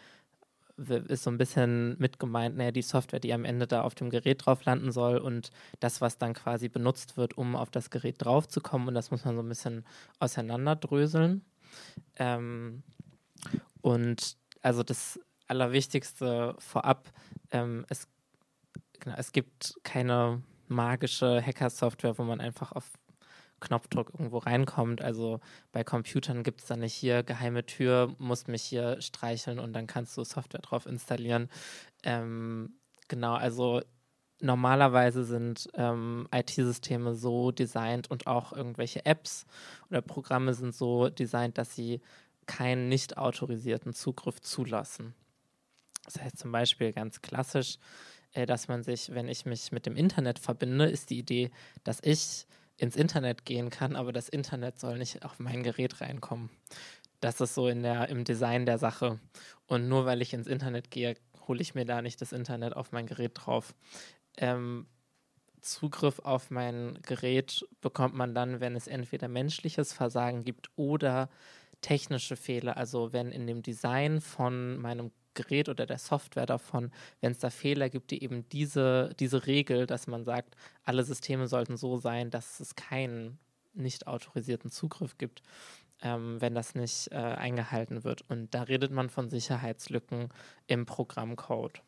ist so ein bisschen mit gemeint, naja, die Software, die am Ende da auf dem Gerät drauf landen soll und das, was dann quasi benutzt wird, um auf das Gerät draufzukommen. Und das muss man so ein bisschen auseinanderdröseln. Ähm, und also das Allerwichtigste vorab, ähm, es, genau, es gibt keine magische Hacker-Software, wo man einfach auf Knopfdruck irgendwo reinkommt. Also bei Computern gibt es dann nicht hier geheime Tür, musst mich hier streicheln und dann kannst du Software drauf installieren. Ähm, genau, also normalerweise sind ähm, IT-Systeme so designt und auch irgendwelche Apps oder Programme sind so designt, dass sie keinen nicht autorisierten Zugriff zulassen. Das heißt zum Beispiel ganz klassisch, äh, dass man sich, wenn ich mich mit dem Internet verbinde, ist die Idee, dass ich ins Internet gehen kann, aber das Internet soll nicht auf mein Gerät reinkommen. Das ist so in der, im Design der Sache. Und nur weil ich ins Internet gehe, hole ich mir da nicht das Internet auf mein Gerät drauf. Ähm, Zugriff auf mein Gerät bekommt man dann, wenn es entweder menschliches Versagen gibt oder technische Fehler. Also wenn in dem Design von meinem Gerät oder der Software davon, wenn es da Fehler gibt, die eben diese, diese Regel, dass man sagt, alle Systeme sollten so sein, dass es keinen nicht autorisierten Zugriff gibt, ähm, wenn das nicht äh, eingehalten wird. Und da redet man von Sicherheitslücken im Programmcode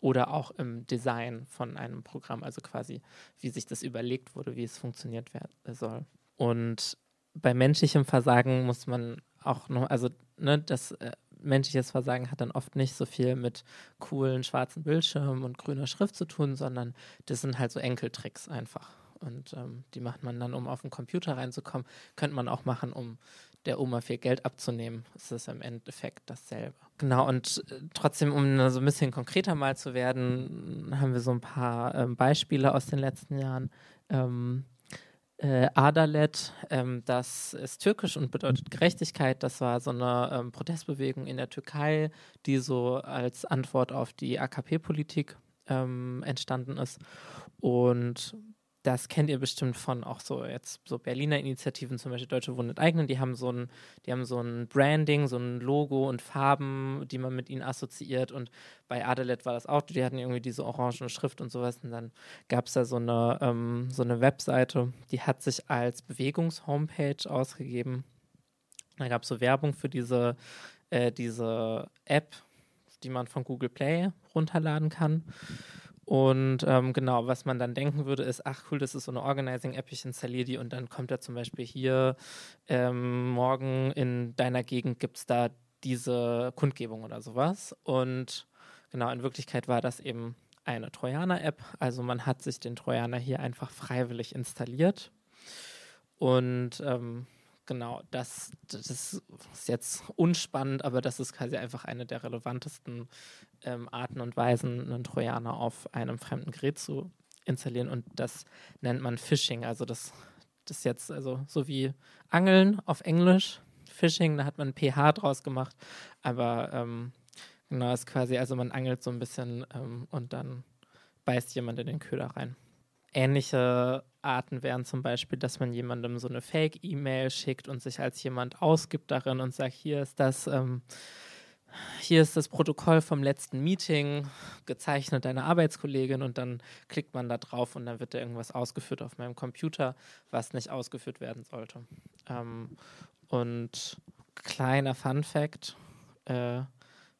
oder auch im Design von einem Programm, also quasi, wie sich das überlegt wurde, wie es funktioniert werden soll. Und bei menschlichem Versagen muss man auch noch, also ne, das äh, menschliches Versagen hat dann oft nicht so viel mit coolen schwarzen Bildschirmen und grüner Schrift zu tun, sondern das sind halt so Enkeltricks einfach. Und ähm, die macht man dann, um auf den Computer reinzukommen. Könnte man auch machen, um der Oma viel Geld abzunehmen. Es ist im Endeffekt dasselbe. Genau, und äh, trotzdem, um so ein bisschen konkreter mal zu werden, haben wir so ein paar ähm, Beispiele aus den letzten Jahren. Ähm, äh, Adalet, ähm, das ist türkisch und bedeutet Gerechtigkeit. Das war so eine ähm, Protestbewegung in der Türkei, die so als Antwort auf die AKP-Politik ähm, entstanden ist. Und das kennt ihr bestimmt von auch so jetzt so Berliner Initiativen, zum Beispiel Deutsche Wohnen enteignen, die haben so ein, die haben so ein Branding, so ein Logo und Farben, die man mit ihnen assoziiert. Und bei Adelet war das auch, die hatten irgendwie diese orange Schrift und sowas. Und dann gab es da so eine, ähm, so eine Webseite, die hat sich als Bewegungs-Homepage ausgegeben. Da gab es so Werbung für diese, äh, diese App, die man von Google Play runterladen kann. Und ähm, genau, was man dann denken würde, ist, ach cool, das ist so eine Organizing-App, ich installiere die und dann kommt da zum Beispiel hier, ähm, morgen in deiner Gegend gibt es da diese Kundgebung oder sowas. Und genau, in Wirklichkeit war das eben eine Trojaner-App. Also man hat sich den Trojaner hier einfach freiwillig installiert. Und ähm, genau, das, das ist jetzt unspannend, aber das ist quasi einfach eine der relevantesten ähm, Arten und Weisen, einen Trojaner auf einem fremden Gerät zu installieren. Und das nennt man Phishing. Also das, das ist jetzt also so wie Angeln auf Englisch. Phishing, da hat man pH draus gemacht. Aber ähm, genau, ist quasi, also man angelt so ein bisschen ähm, und dann beißt jemand in den Köder rein. Ähnliche Arten wären zum Beispiel, dass man jemandem so eine Fake-E-Mail schickt und sich als jemand ausgibt darin und sagt, hier ist das, ähm, hier ist das Protokoll vom letzten Meeting, gezeichnet deine Arbeitskollegin und dann klickt man da drauf und dann wird da irgendwas ausgeführt auf meinem Computer, was nicht ausgeführt werden sollte. Ähm, und kleiner Fun Fact, äh,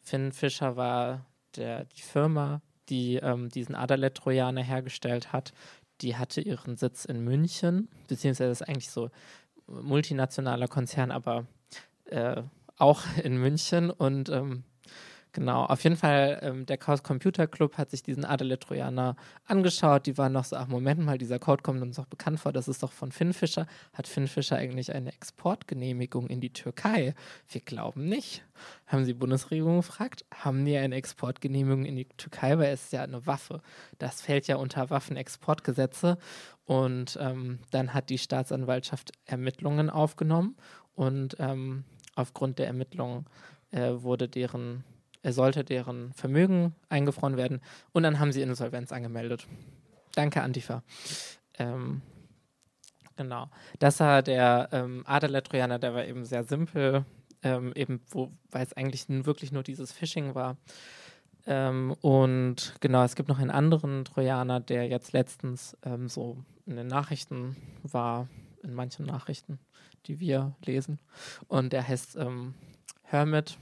Finn Fischer war der, die Firma, die ähm, diesen Adalet-Trojaner hergestellt hat, die hatte ihren Sitz in München, beziehungsweise ist eigentlich so multinationaler Konzern, aber äh, auch in München und ähm, Genau, auf jeden Fall, ähm, der Chaos Computer Club hat sich diesen Adele Trojaner angeschaut. Die waren noch so, ach Moment mal, dieser Code kommt uns doch bekannt vor, das ist doch von Finn Fischer. Hat Finn Fischer eigentlich eine Exportgenehmigung in die Türkei? Wir glauben nicht. Haben sie die Bundesregierung gefragt, haben die eine Exportgenehmigung in die Türkei? Weil es ist ja eine Waffe. Das fällt ja unter Waffenexportgesetze. Und ähm, dann hat die Staatsanwaltschaft Ermittlungen aufgenommen und ähm, aufgrund der Ermittlungen äh, wurde deren sollte deren Vermögen eingefroren werden und dann haben sie Insolvenz angemeldet. Danke, Antifa. Ähm, genau. Das war der ähm, Adeler-Trojaner, der war eben sehr simpel, ähm, eben wo, weil es eigentlich wirklich nur dieses Phishing war. Ähm, und genau, es gibt noch einen anderen Trojaner, der jetzt letztens ähm, so in den Nachrichten war, in manchen Nachrichten, die wir lesen. Und der heißt ähm, Hermit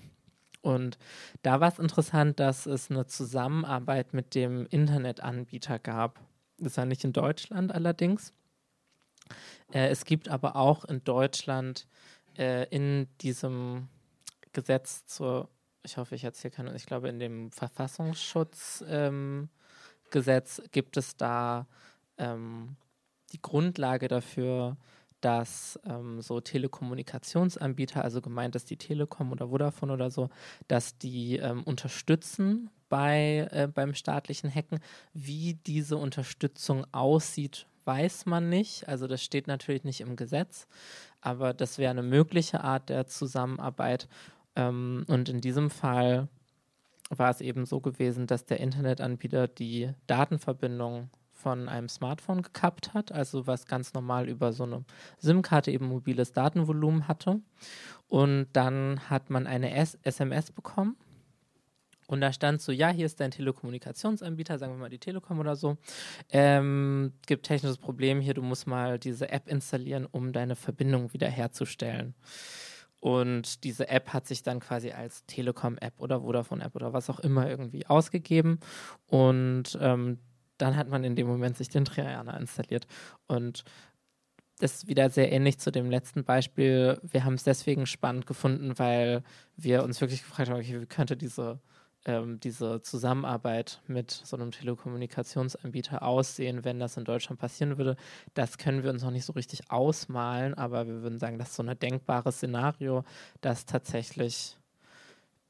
und da war es interessant, dass es eine Zusammenarbeit mit dem Internetanbieter gab. Das war nicht in Deutschland allerdings. Äh, es gibt aber auch in Deutschland äh, in diesem Gesetz zur, ich hoffe, ich erzähle keine, ich glaube, in dem Verfassungsschutzgesetz ähm, gibt es da ähm, die Grundlage dafür, dass ähm, so Telekommunikationsanbieter, also gemeint ist die Telekom oder Vodafone oder so, dass die ähm, unterstützen bei, äh, beim staatlichen Hacken. Wie diese Unterstützung aussieht, weiß man nicht. Also das steht natürlich nicht im Gesetz, aber das wäre eine mögliche Art der Zusammenarbeit. Ähm, und in diesem Fall war es eben so gewesen, dass der Internetanbieter die Datenverbindung von einem Smartphone gekappt hat, also was ganz normal über so eine SIM-Karte eben mobiles Datenvolumen hatte. Und dann hat man eine S SMS bekommen. Und da stand so, ja, hier ist dein Telekommunikationsanbieter, sagen wir mal die Telekom oder so. Ähm, gibt technisches Problem hier, du musst mal diese App installieren, um deine Verbindung wiederherzustellen. Und diese App hat sich dann quasi als Telekom-App oder Vodafone-App oder was auch immer irgendwie ausgegeben. Und ähm, dann hat man in dem Moment sich den Triana installiert. Und das ist wieder sehr ähnlich zu dem letzten Beispiel. Wir haben es deswegen spannend gefunden, weil wir uns wirklich gefragt haben, okay, wie könnte diese, ähm, diese Zusammenarbeit mit so einem Telekommunikationsanbieter aussehen, wenn das in Deutschland passieren würde. Das können wir uns noch nicht so richtig ausmalen, aber wir würden sagen, das ist so ein denkbares Szenario, das tatsächlich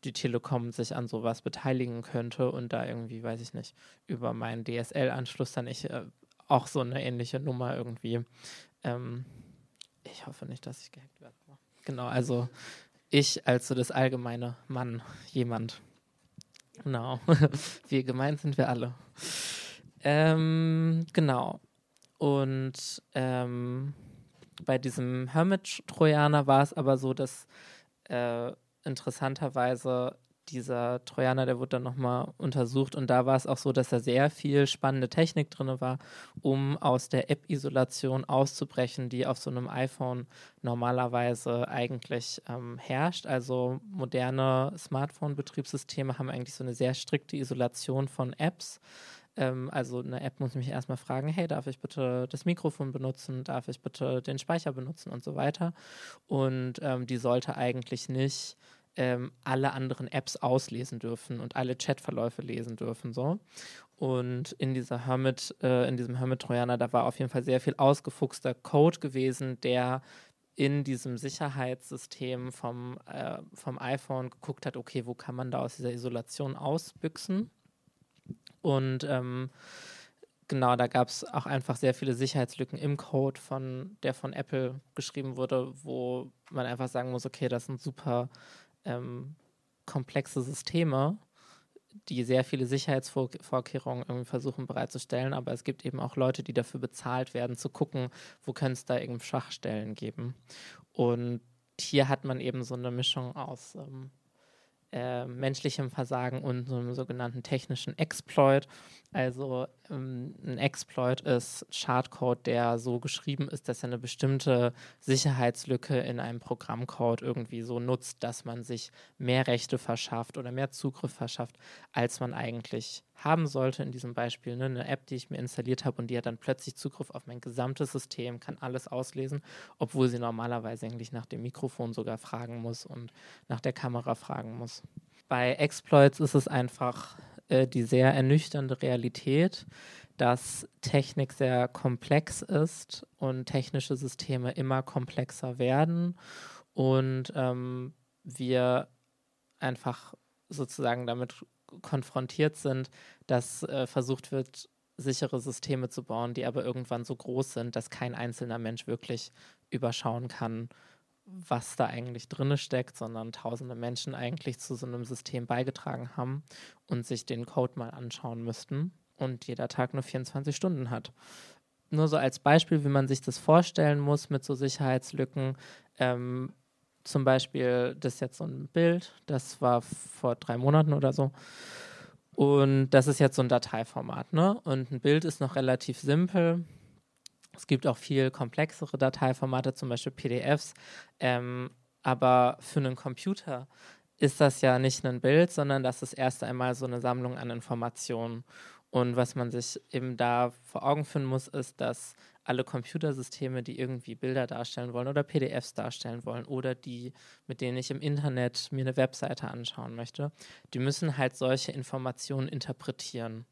die Telekom sich an sowas beteiligen könnte und da irgendwie, weiß ich nicht, über meinen DSL-Anschluss dann ich äh, auch so eine ähnliche Nummer irgendwie. Ähm, ich hoffe nicht, dass ich gehackt werde. Genau, also ich als so das allgemeine Mann, jemand. Genau. wir gemeint sind wir alle. Ähm, genau. Und ähm, bei diesem Hermit-Trojaner war es aber so, dass äh, interessanterweise dieser Trojaner, der wurde dann nochmal untersucht und da war es auch so, dass da sehr viel spannende Technik drin war, um aus der App-Isolation auszubrechen, die auf so einem iPhone normalerweise eigentlich ähm, herrscht. Also moderne Smartphone-Betriebssysteme haben eigentlich so eine sehr strikte Isolation von Apps. Ähm, also eine App muss mich erstmal fragen, hey, darf ich bitte das Mikrofon benutzen, darf ich bitte den Speicher benutzen und so weiter. Und ähm, die sollte eigentlich nicht ähm, alle anderen Apps auslesen dürfen und alle Chatverläufe lesen dürfen. So. Und in dieser Hermit, äh, in diesem Hermit-Trojaner, da war auf jeden Fall sehr viel ausgefuchster Code gewesen, der in diesem Sicherheitssystem vom, äh, vom iPhone geguckt hat, okay, wo kann man da aus dieser Isolation ausbüchsen? Und ähm, genau, da gab es auch einfach sehr viele Sicherheitslücken im Code, von, der von Apple geschrieben wurde, wo man einfach sagen muss, okay, das sind super ähm, komplexe Systeme, die sehr viele Sicherheitsvorkehrungen irgendwie versuchen bereitzustellen, aber es gibt eben auch Leute, die dafür bezahlt werden, zu gucken, wo könnte es da irgendwie Schwachstellen geben. Und hier hat man eben so eine Mischung aus ähm, äh, menschlichem Versagen und so einem sogenannten technischen Exploit. Also ähm, ein Exploit ist Schadcode, der so geschrieben ist, dass er eine bestimmte Sicherheitslücke in einem Programmcode irgendwie so nutzt, dass man sich mehr Rechte verschafft oder mehr Zugriff verschafft, als man eigentlich haben sollte. In diesem Beispiel ne, eine App, die ich mir installiert habe und die hat dann plötzlich Zugriff auf mein gesamtes System, kann alles auslesen, obwohl sie normalerweise eigentlich nach dem Mikrofon sogar fragen muss und nach der Kamera fragen muss. Bei Exploits ist es einfach äh, die sehr ernüchternde Realität, dass Technik sehr komplex ist und technische Systeme immer komplexer werden und ähm, wir einfach sozusagen damit konfrontiert sind, dass äh, versucht wird, sichere Systeme zu bauen, die aber irgendwann so groß sind, dass kein einzelner Mensch wirklich überschauen kann, was da eigentlich drin steckt, sondern tausende Menschen eigentlich zu so einem System beigetragen haben und sich den Code mal anschauen müssten und jeder Tag nur 24 Stunden hat. Nur so als Beispiel, wie man sich das vorstellen muss mit so Sicherheitslücken. Ähm, zum Beispiel, das ist jetzt so ein Bild, das war vor drei Monaten oder so. Und das ist jetzt so ein Dateiformat, ne? Und ein Bild ist noch relativ simpel. Es gibt auch viel komplexere Dateiformate, zum Beispiel PDFs. Ähm, aber für einen Computer ist das ja nicht ein Bild, sondern das ist erst einmal so eine Sammlung an Informationen. Und was man sich eben da vor Augen führen muss, ist, dass alle Computersysteme, die irgendwie Bilder darstellen wollen oder PDFs darstellen wollen oder die, mit denen ich im Internet mir eine Webseite anschauen möchte, die müssen halt solche Informationen interpretieren.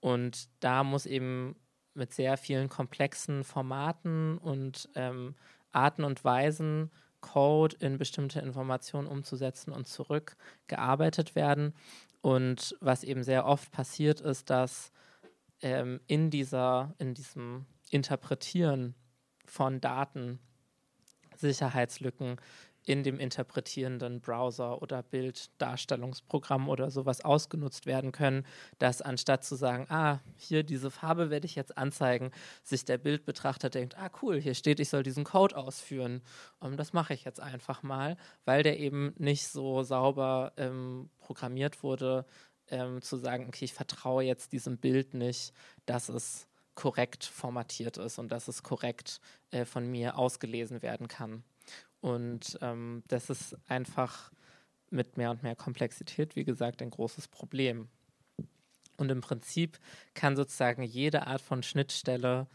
Und da muss eben mit sehr vielen komplexen Formaten und ähm, Arten und Weisen, Code in bestimmte Informationen umzusetzen und zurückgearbeitet werden. Und was eben sehr oft passiert ist, dass ähm, in dieser, in diesem Interpretieren von Daten Sicherheitslücken in dem interpretierenden Browser oder Bilddarstellungsprogramm oder sowas ausgenutzt werden können, dass anstatt zu sagen, ah, hier diese Farbe werde ich jetzt anzeigen, sich der Bildbetrachter denkt, ah cool, hier steht, ich soll diesen Code ausführen. Um, das mache ich jetzt einfach mal, weil der eben nicht so sauber ähm, programmiert wurde, ähm, zu sagen, okay, ich vertraue jetzt diesem Bild nicht, dass es korrekt formatiert ist und dass es korrekt äh, von mir ausgelesen werden kann. Und ähm, das ist einfach mit mehr und mehr Komplexität, wie gesagt, ein großes Problem. Und im Prinzip kann sozusagen jede Art von Schnittstelle,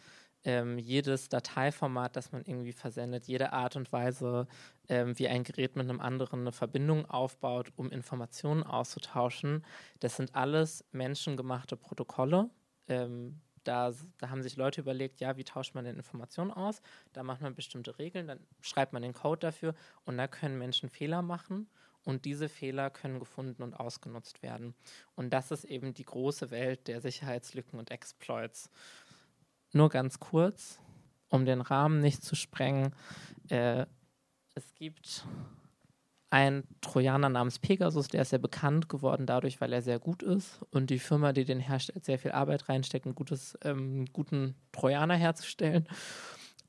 ähm, jedes Dateiformat, das man irgendwie versendet, jede Art und Weise, ähm, wie ein Gerät mit einem anderen eine Verbindung aufbaut, um Informationen auszutauschen, das sind alles menschengemachte Protokolle, ähm, da, da, haben sich Leute überlegt, ja, wie tauscht man denn Informationen aus? Da macht man bestimmte Regeln, dann schreibt man den Code dafür und da können Menschen Fehler machen und diese Fehler können gefunden und ausgenutzt werden. Und das ist eben die große Welt der Sicherheitslücken und Exploits. Nur ganz kurz, um den Rahmen nicht zu sprengen. Äh, es gibt ein Trojaner namens Pegasus, der ist sehr bekannt geworden dadurch, weil er sehr gut ist und die Firma, die den herstellt, sehr viel Arbeit reinsteckt, einen gutes, ähm, guten Trojaner herzustellen.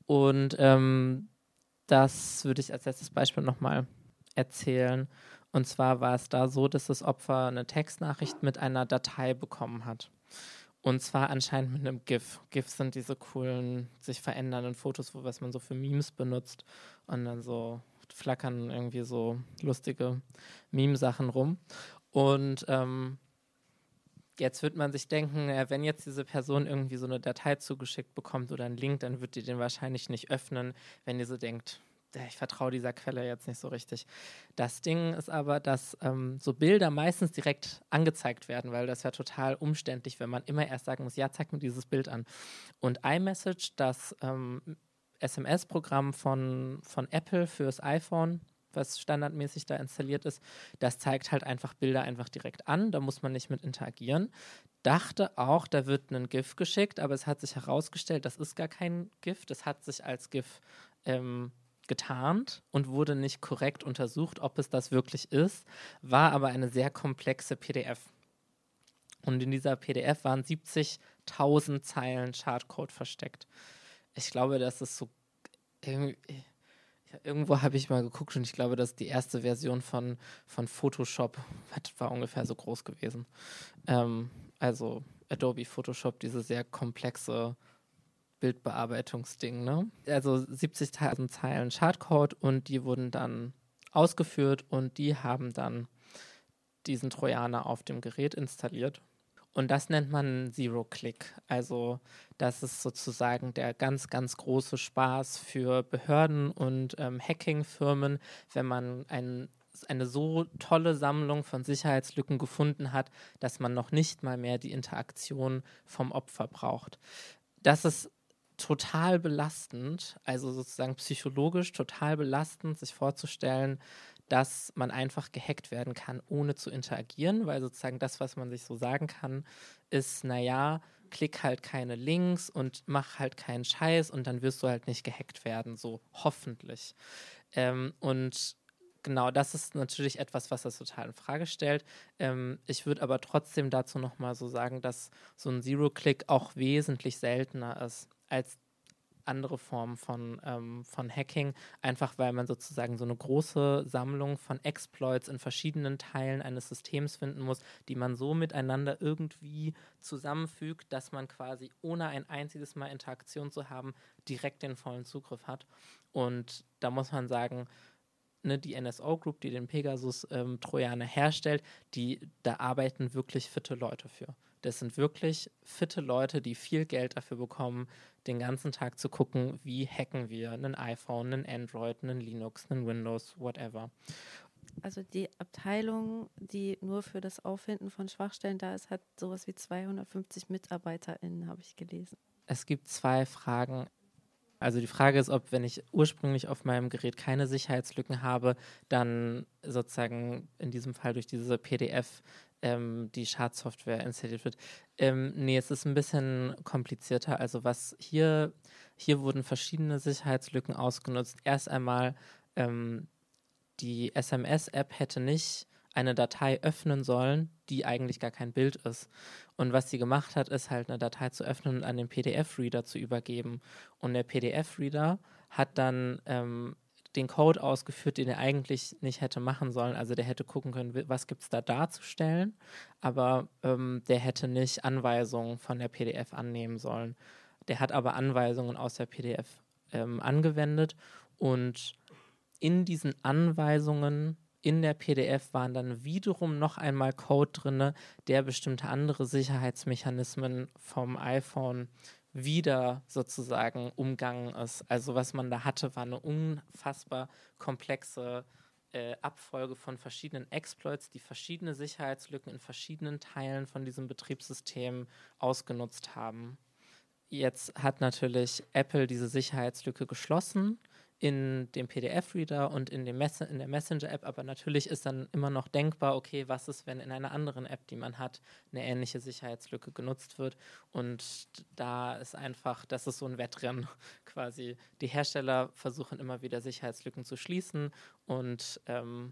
Und ähm, das würde ich als letztes Beispiel nochmal erzählen. Und zwar war es da so, dass das Opfer eine Textnachricht mit einer Datei bekommen hat. Und zwar anscheinend mit einem GIF. GIFs sind diese coolen, sich verändernden Fotos, was man so für Memes benutzt und dann so flackern irgendwie so lustige Meme-Sachen rum. Und ähm, jetzt wird man sich denken, wenn jetzt diese Person irgendwie so eine Datei zugeschickt bekommt oder einen Link, dann wird die den wahrscheinlich nicht öffnen, wenn die so denkt, ich vertraue dieser Quelle jetzt nicht so richtig. Das Ding ist aber, dass ähm, so Bilder meistens direkt angezeigt werden, weil das ja total umständlich, wenn man immer erst sagen muss, ja, zeig mir dieses Bild an. Und iMessage, das ähm, SMS-Programm von, von Apple fürs iPhone, was standardmäßig da installiert ist, das zeigt halt einfach Bilder einfach direkt an. Da muss man nicht mit interagieren. Dachte auch, da wird ein GIF geschickt, aber es hat sich herausgestellt, das ist gar kein GIF. Das hat sich als GIF ähm, getarnt und wurde nicht korrekt untersucht, ob es das wirklich ist, war aber eine sehr komplexe PDF. Und in dieser PDF waren 70.000 Zeilen Chartcode versteckt ich glaube, das ist so. Irgendwo habe ich mal geguckt und ich glaube, dass die erste Version von, von Photoshop war ungefähr so groß gewesen. Ähm, also Adobe Photoshop, diese sehr komplexe Bildbearbeitungsding. Ne? Also 70.000 Zeilen Chartcode und die wurden dann ausgeführt und die haben dann diesen Trojaner auf dem Gerät installiert und das nennt man Zero-Click. Also das ist sozusagen der ganz, ganz große Spaß für Behörden und ähm, Hacking-Firmen, wenn man ein, eine so tolle Sammlung von Sicherheitslücken gefunden hat, dass man noch nicht mal mehr die Interaktion vom Opfer braucht. Das ist total belastend, also sozusagen psychologisch total belastend, sich vorzustellen, dass man einfach gehackt werden kann, ohne zu interagieren, weil sozusagen das, was man sich so sagen kann, ist, naja, klick halt keine Links und mach halt keinen Scheiß und dann wirst du halt nicht gehackt werden, so hoffentlich. Ähm, und genau, das ist natürlich etwas, was das total in Frage stellt. Ähm, ich würde aber trotzdem dazu nochmal so sagen, dass so ein Zero-Click auch wesentlich seltener ist als andere Formen von, ähm, von Hacking, einfach weil man sozusagen so eine große Sammlung von Exploits in verschiedenen Teilen eines Systems finden muss, die man so miteinander irgendwie zusammenfügt, dass man quasi ohne ein einziges Mal Interaktion zu haben, direkt den vollen Zugriff hat. Und da muss man sagen, ne, die NSO Group, die den Pegasus ähm, herstellt, die, da arbeiten wirklich fitte Leute für. Das sind wirklich fitte Leute, die viel Geld dafür bekommen, den ganzen Tag zu gucken, wie hacken wir einen iPhone, einen Android, einen Linux, einen Windows, whatever. Also die Abteilung, die nur für das Auffinden von Schwachstellen da ist, hat sowas wie 250 MitarbeiterInnen, habe ich gelesen. Es gibt zwei Fragen. Also die Frage ist, ob wenn ich ursprünglich auf meinem Gerät keine Sicherheitslücken habe, dann sozusagen in diesem Fall durch diese PDF ähm, die Schadsoftware installiert wird. Ähm, nee, es ist ein bisschen komplizierter. Also was hier, hier wurden verschiedene Sicherheitslücken ausgenutzt. Erst einmal ähm, die SMS-App hätte nicht eine Datei öffnen sollen, die eigentlich gar kein Bild ist. Und was sie gemacht hat, ist halt eine Datei zu öffnen und an den PDF-Reader zu übergeben. Und der PDF-Reader hat dann ähm, den Code ausgeführt, den er eigentlich nicht hätte machen sollen. Also der hätte gucken können, was gibt es da darzustellen, aber ähm, der hätte nicht Anweisungen von der PDF annehmen sollen. Der hat aber Anweisungen aus der PDF ähm, angewendet und in diesen Anweisungen in der PDF waren dann wiederum noch einmal Code drin, der bestimmte andere Sicherheitsmechanismen vom iPhone wieder sozusagen umgangen ist. Also was man da hatte, war eine unfassbar komplexe äh, Abfolge von verschiedenen Exploits, die verschiedene Sicherheitslücken in verschiedenen Teilen von diesem Betriebssystem ausgenutzt haben. Jetzt hat natürlich Apple diese Sicherheitslücke geschlossen in dem PDF-Reader und in, dem Mess in der Messenger-App, aber natürlich ist dann immer noch denkbar, okay, was ist, wenn in einer anderen App, die man hat, eine ähnliche Sicherheitslücke genutzt wird. Und da ist einfach, das ist so ein Wettrennen quasi. Die Hersteller versuchen immer wieder Sicherheitslücken zu schließen und ähm,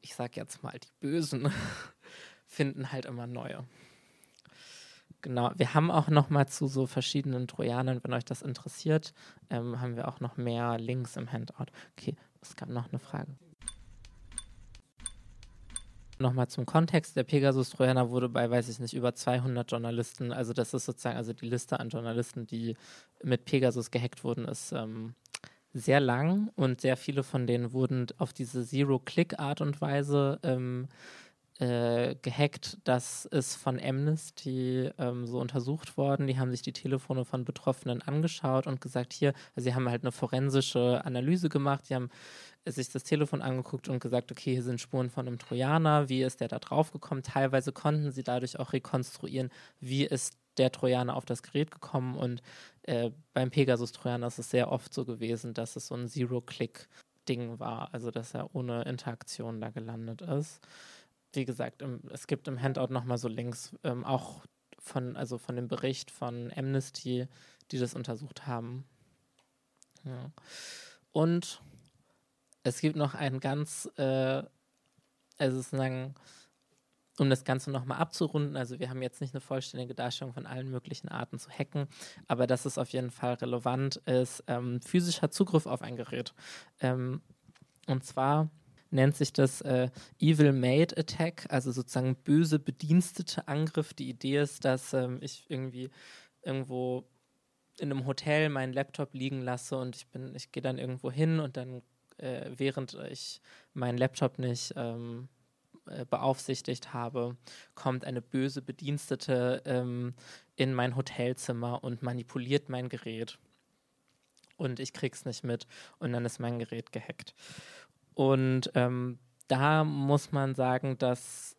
ich sage jetzt mal, die Bösen finden halt immer neue. Genau, wir haben auch noch mal zu so verschiedenen Trojanern, wenn euch das interessiert, ähm, haben wir auch noch mehr Links im Handout. Okay, es gab noch eine Frage. Nochmal zum Kontext, der Pegasus-Trojaner wurde bei, weiß ich nicht, über 200 Journalisten, also das ist sozusagen, also die Liste an Journalisten, die mit Pegasus gehackt wurden, ist ähm, sehr lang und sehr viele von denen wurden auf diese Zero-Click-Art und Weise ähm, äh, gehackt. Das ist von Amnesty ähm, so untersucht worden. Die haben sich die Telefone von Betroffenen angeschaut und gesagt, hier, also sie haben halt eine forensische Analyse gemacht. Die haben sich das Telefon angeguckt und gesagt, okay, hier sind Spuren von einem Trojaner. Wie ist der da draufgekommen? Teilweise konnten sie dadurch auch rekonstruieren, wie ist der Trojaner auf das Gerät gekommen. Und äh, beim Pegasus-Trojaner ist es sehr oft so gewesen, dass es so ein Zero-Click-Ding war, also dass er ohne Interaktion da gelandet ist wie gesagt, im, es gibt im Handout nochmal so Links, ähm, auch von, also von dem Bericht von Amnesty, die das untersucht haben. Ja. Und es gibt noch ein ganz, äh, also sozusagen, um das Ganze nochmal abzurunden, also wir haben jetzt nicht eine vollständige Darstellung von allen möglichen Arten zu hacken, aber das ist auf jeden Fall relevant, ist ähm, physischer Zugriff auf ein Gerät. Ähm, und zwar nennt sich das äh, Evil Maid Attack, also sozusagen böse bedienstete Angriff. Die Idee ist, dass ähm, ich irgendwie irgendwo in einem Hotel meinen Laptop liegen lasse und ich bin, ich gehe dann irgendwo hin und dann, äh, während ich meinen Laptop nicht ähm, äh, beaufsichtigt habe, kommt eine böse Bedienstete ähm, in mein Hotelzimmer und manipuliert mein Gerät. Und ich krieg's nicht mit und dann ist mein Gerät gehackt. Und ähm, da muss man sagen, dass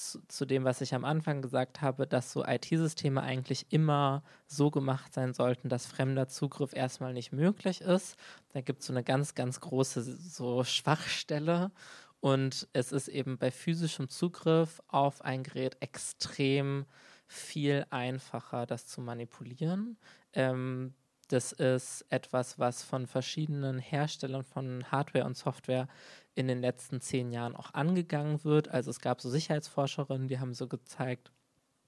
zu, zu, dem, was ich am Anfang gesagt habe, dass so IT-Systeme eigentlich immer so gemacht sein sollten, dass fremder Zugriff erstmal nicht möglich ist. Da gibt es so eine ganz, ganz große so Schwachstelle. Und es ist eben bei physischem Zugriff auf ein Gerät extrem viel einfacher, das zu manipulieren. Ähm, das ist etwas, was von verschiedenen Herstellern von Hardware und Software in den letzten zehn Jahren auch angegangen wird. Also es gab so Sicherheitsforscherinnen, die haben so gezeigt,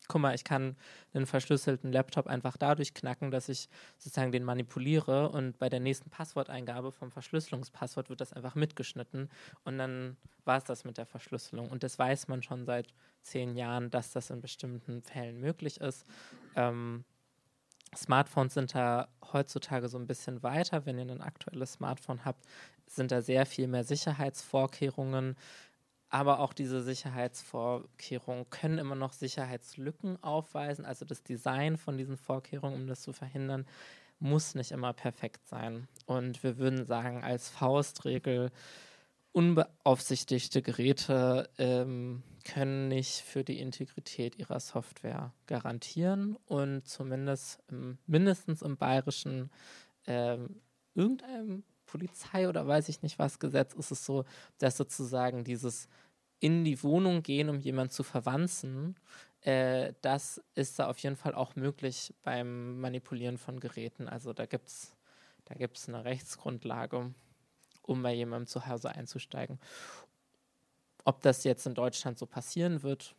guck mal, ich kann einen verschlüsselten Laptop einfach dadurch knacken, dass ich sozusagen den manipuliere und bei der nächsten Passworteingabe vom Verschlüsselungspasswort wird das einfach mitgeschnitten und dann war es das mit der Verschlüsselung. Und das weiß man schon seit zehn Jahren, dass das in bestimmten Fällen möglich ist. Ähm, Smartphones sind da heutzutage so ein bisschen weiter. Wenn ihr ein aktuelles Smartphone habt, sind da sehr viel mehr Sicherheitsvorkehrungen. Aber auch diese Sicherheitsvorkehrungen können immer noch Sicherheitslücken aufweisen. Also das Design von diesen Vorkehrungen, um das zu verhindern, muss nicht immer perfekt sein. Und wir würden sagen, als Faustregel, unbeaufsichtigte Geräte, ähm, können nicht für die Integrität ihrer Software garantieren und zumindest im, mindestens im bayerischen ähm, irgendeinem Polizei oder weiß ich nicht was Gesetz ist es so, dass sozusagen dieses in die Wohnung gehen, um jemanden zu verwanzen, äh, das ist da auf jeden Fall auch möglich beim Manipulieren von Geräten. Also da gibt es da gibt's eine Rechtsgrundlage, um bei jemandem zu Hause einzusteigen. Ob das jetzt in Deutschland so passieren wird,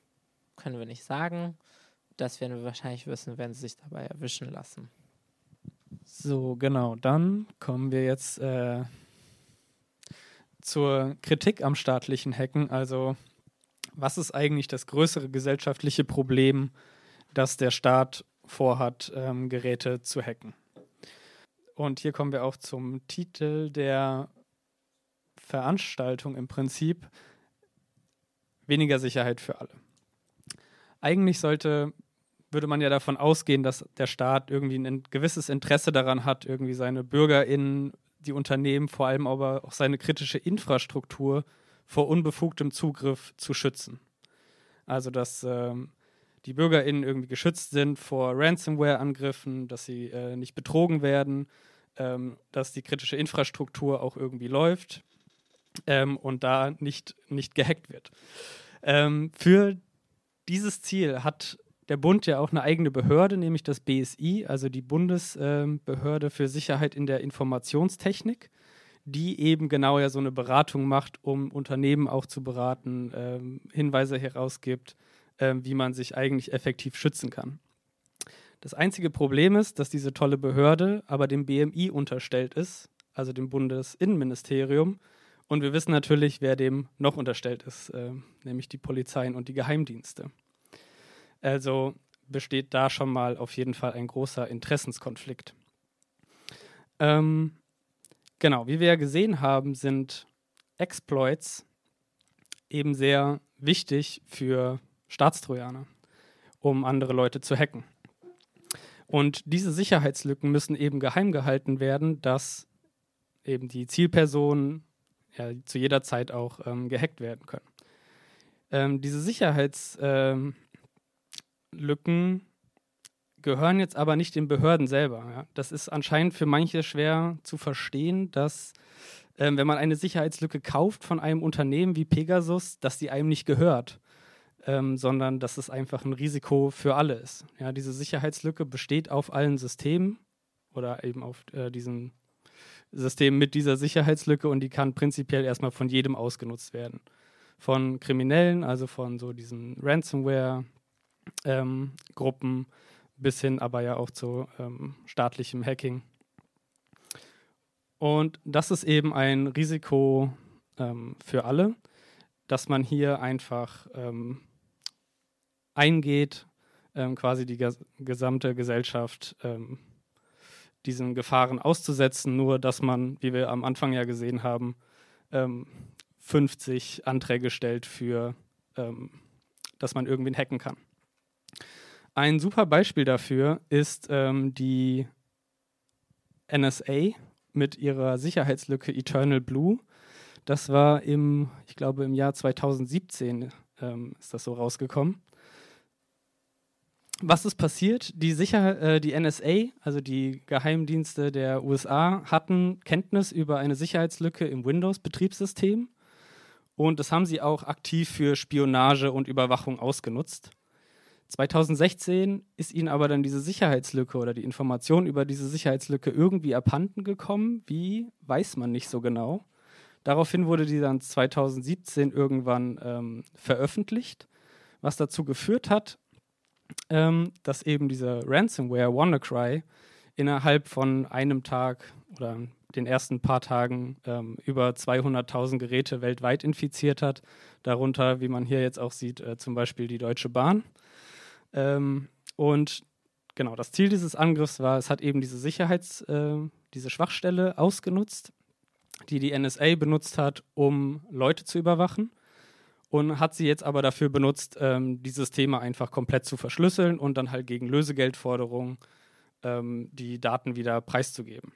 können wir nicht sagen. Das werden wir wahrscheinlich wissen, wenn sie sich dabei erwischen lassen. So, genau. Dann kommen wir jetzt äh, zur Kritik am staatlichen Hacken. Also, was ist eigentlich das größere gesellschaftliche Problem, das der Staat vorhat, ähm, Geräte zu hacken? Und hier kommen wir auch zum Titel der Veranstaltung im Prinzip. Weniger Sicherheit für alle. Eigentlich sollte würde man ja davon ausgehen, dass der Staat irgendwie ein gewisses Interesse daran hat, irgendwie seine BürgerInnen, die Unternehmen, vor allem aber auch seine kritische Infrastruktur vor unbefugtem Zugriff zu schützen. Also, dass ähm, die BürgerInnen irgendwie geschützt sind vor Ransomware-Angriffen, dass sie äh, nicht betrogen werden, ähm, dass die kritische Infrastruktur auch irgendwie läuft ähm, und da nicht, nicht gehackt wird. Ähm, für dieses Ziel hat der Bund ja auch eine eigene Behörde, nämlich das BSI, also die Bundesbehörde für Sicherheit in der Informationstechnik, die eben genau ja so eine Beratung macht, um Unternehmen auch zu beraten, ähm, Hinweise herausgibt, ähm, wie man sich eigentlich effektiv schützen kann. Das einzige Problem ist, dass diese tolle Behörde aber dem BMI unterstellt ist, also dem Bundesinnenministerium. Und wir wissen natürlich, wer dem noch unterstellt ist, äh, nämlich die Polizeien und die Geheimdienste. Also besteht da schon mal auf jeden Fall ein großer Interessenskonflikt. Ähm, genau, wie wir ja gesehen haben, sind Exploits eben sehr wichtig für Staatstrojaner, um andere Leute zu hacken. Und diese Sicherheitslücken müssen eben geheim gehalten werden, dass eben die Zielpersonen ja, zu jeder Zeit auch ähm, gehackt werden können. Ähm, diese Sicherheits, ähm, gehören jetzt aber nicht den Behörden selber. Ja. Das ist anscheinend für manche schwer zu verstehen, dass ähm, wenn man eine Sicherheitslücke kauft von einem Unternehmen wie Pegasus, dass die einem nicht gehört, ähm, sondern dass es einfach ein Risiko für alle ist. Ja, diese Sicherheitslücke besteht auf allen Systemen oder eben auf äh, diesen Systemen mit dieser Sicherheitslücke und die kann prinzipiell erstmal von jedem ausgenutzt werden. Von Kriminellen, also von so diesen Ransomware, ähm, bis hin aber ja auch zu ähm, staatlichem Hacking. Und das ist eben ein Risiko ähm, für alle, dass man hier einfach ähm, eingeht, ähm, quasi die ges gesamte Gesellschaft ähm, diesen Gefahren auszusetzen, nur dass man, wie wir am Anfang ja gesehen haben, 50 Anträge stellt für, dass man irgendwen hacken kann. Ein super Beispiel dafür ist ähm, die NSA mit ihrer Sicherheitslücke Eternal Blue. Das war im, ich glaube, im Jahr 2017 ähm, ist das so rausgekommen. Was ist passiert? Die, Sicher äh, die NSA, also die Geheimdienste der USA, hatten Kenntnis über eine Sicherheitslücke im Windows-Betriebssystem und das haben sie auch aktiv für Spionage und Überwachung ausgenutzt. 2016 ist ihnen aber dann diese Sicherheitslücke oder die Information über diese Sicherheitslücke irgendwie abhanden gekommen. Wie, weiß man nicht so genau. Daraufhin wurde die dann 2017 irgendwann ähm, veröffentlicht, was dazu geführt hat, ähm, dass eben diese Ransomware WannaCry innerhalb von einem Tag oder den ersten paar Tagen ähm, über 200.000 Geräte weltweit infiziert hat. Darunter, wie man hier jetzt auch sieht, äh, zum Beispiel die Deutsche Bahn. Ähm, und genau, das Ziel dieses Angriffs war, es hat eben diese Sicherheits-, äh, diese Schwachstelle ausgenutzt, die die NSA benutzt hat, um Leute zu überwachen und hat sie jetzt aber dafür benutzt, ähm, die Systeme einfach komplett zu verschlüsseln und dann halt gegen Lösegeldforderungen ähm, die Daten wieder preiszugeben.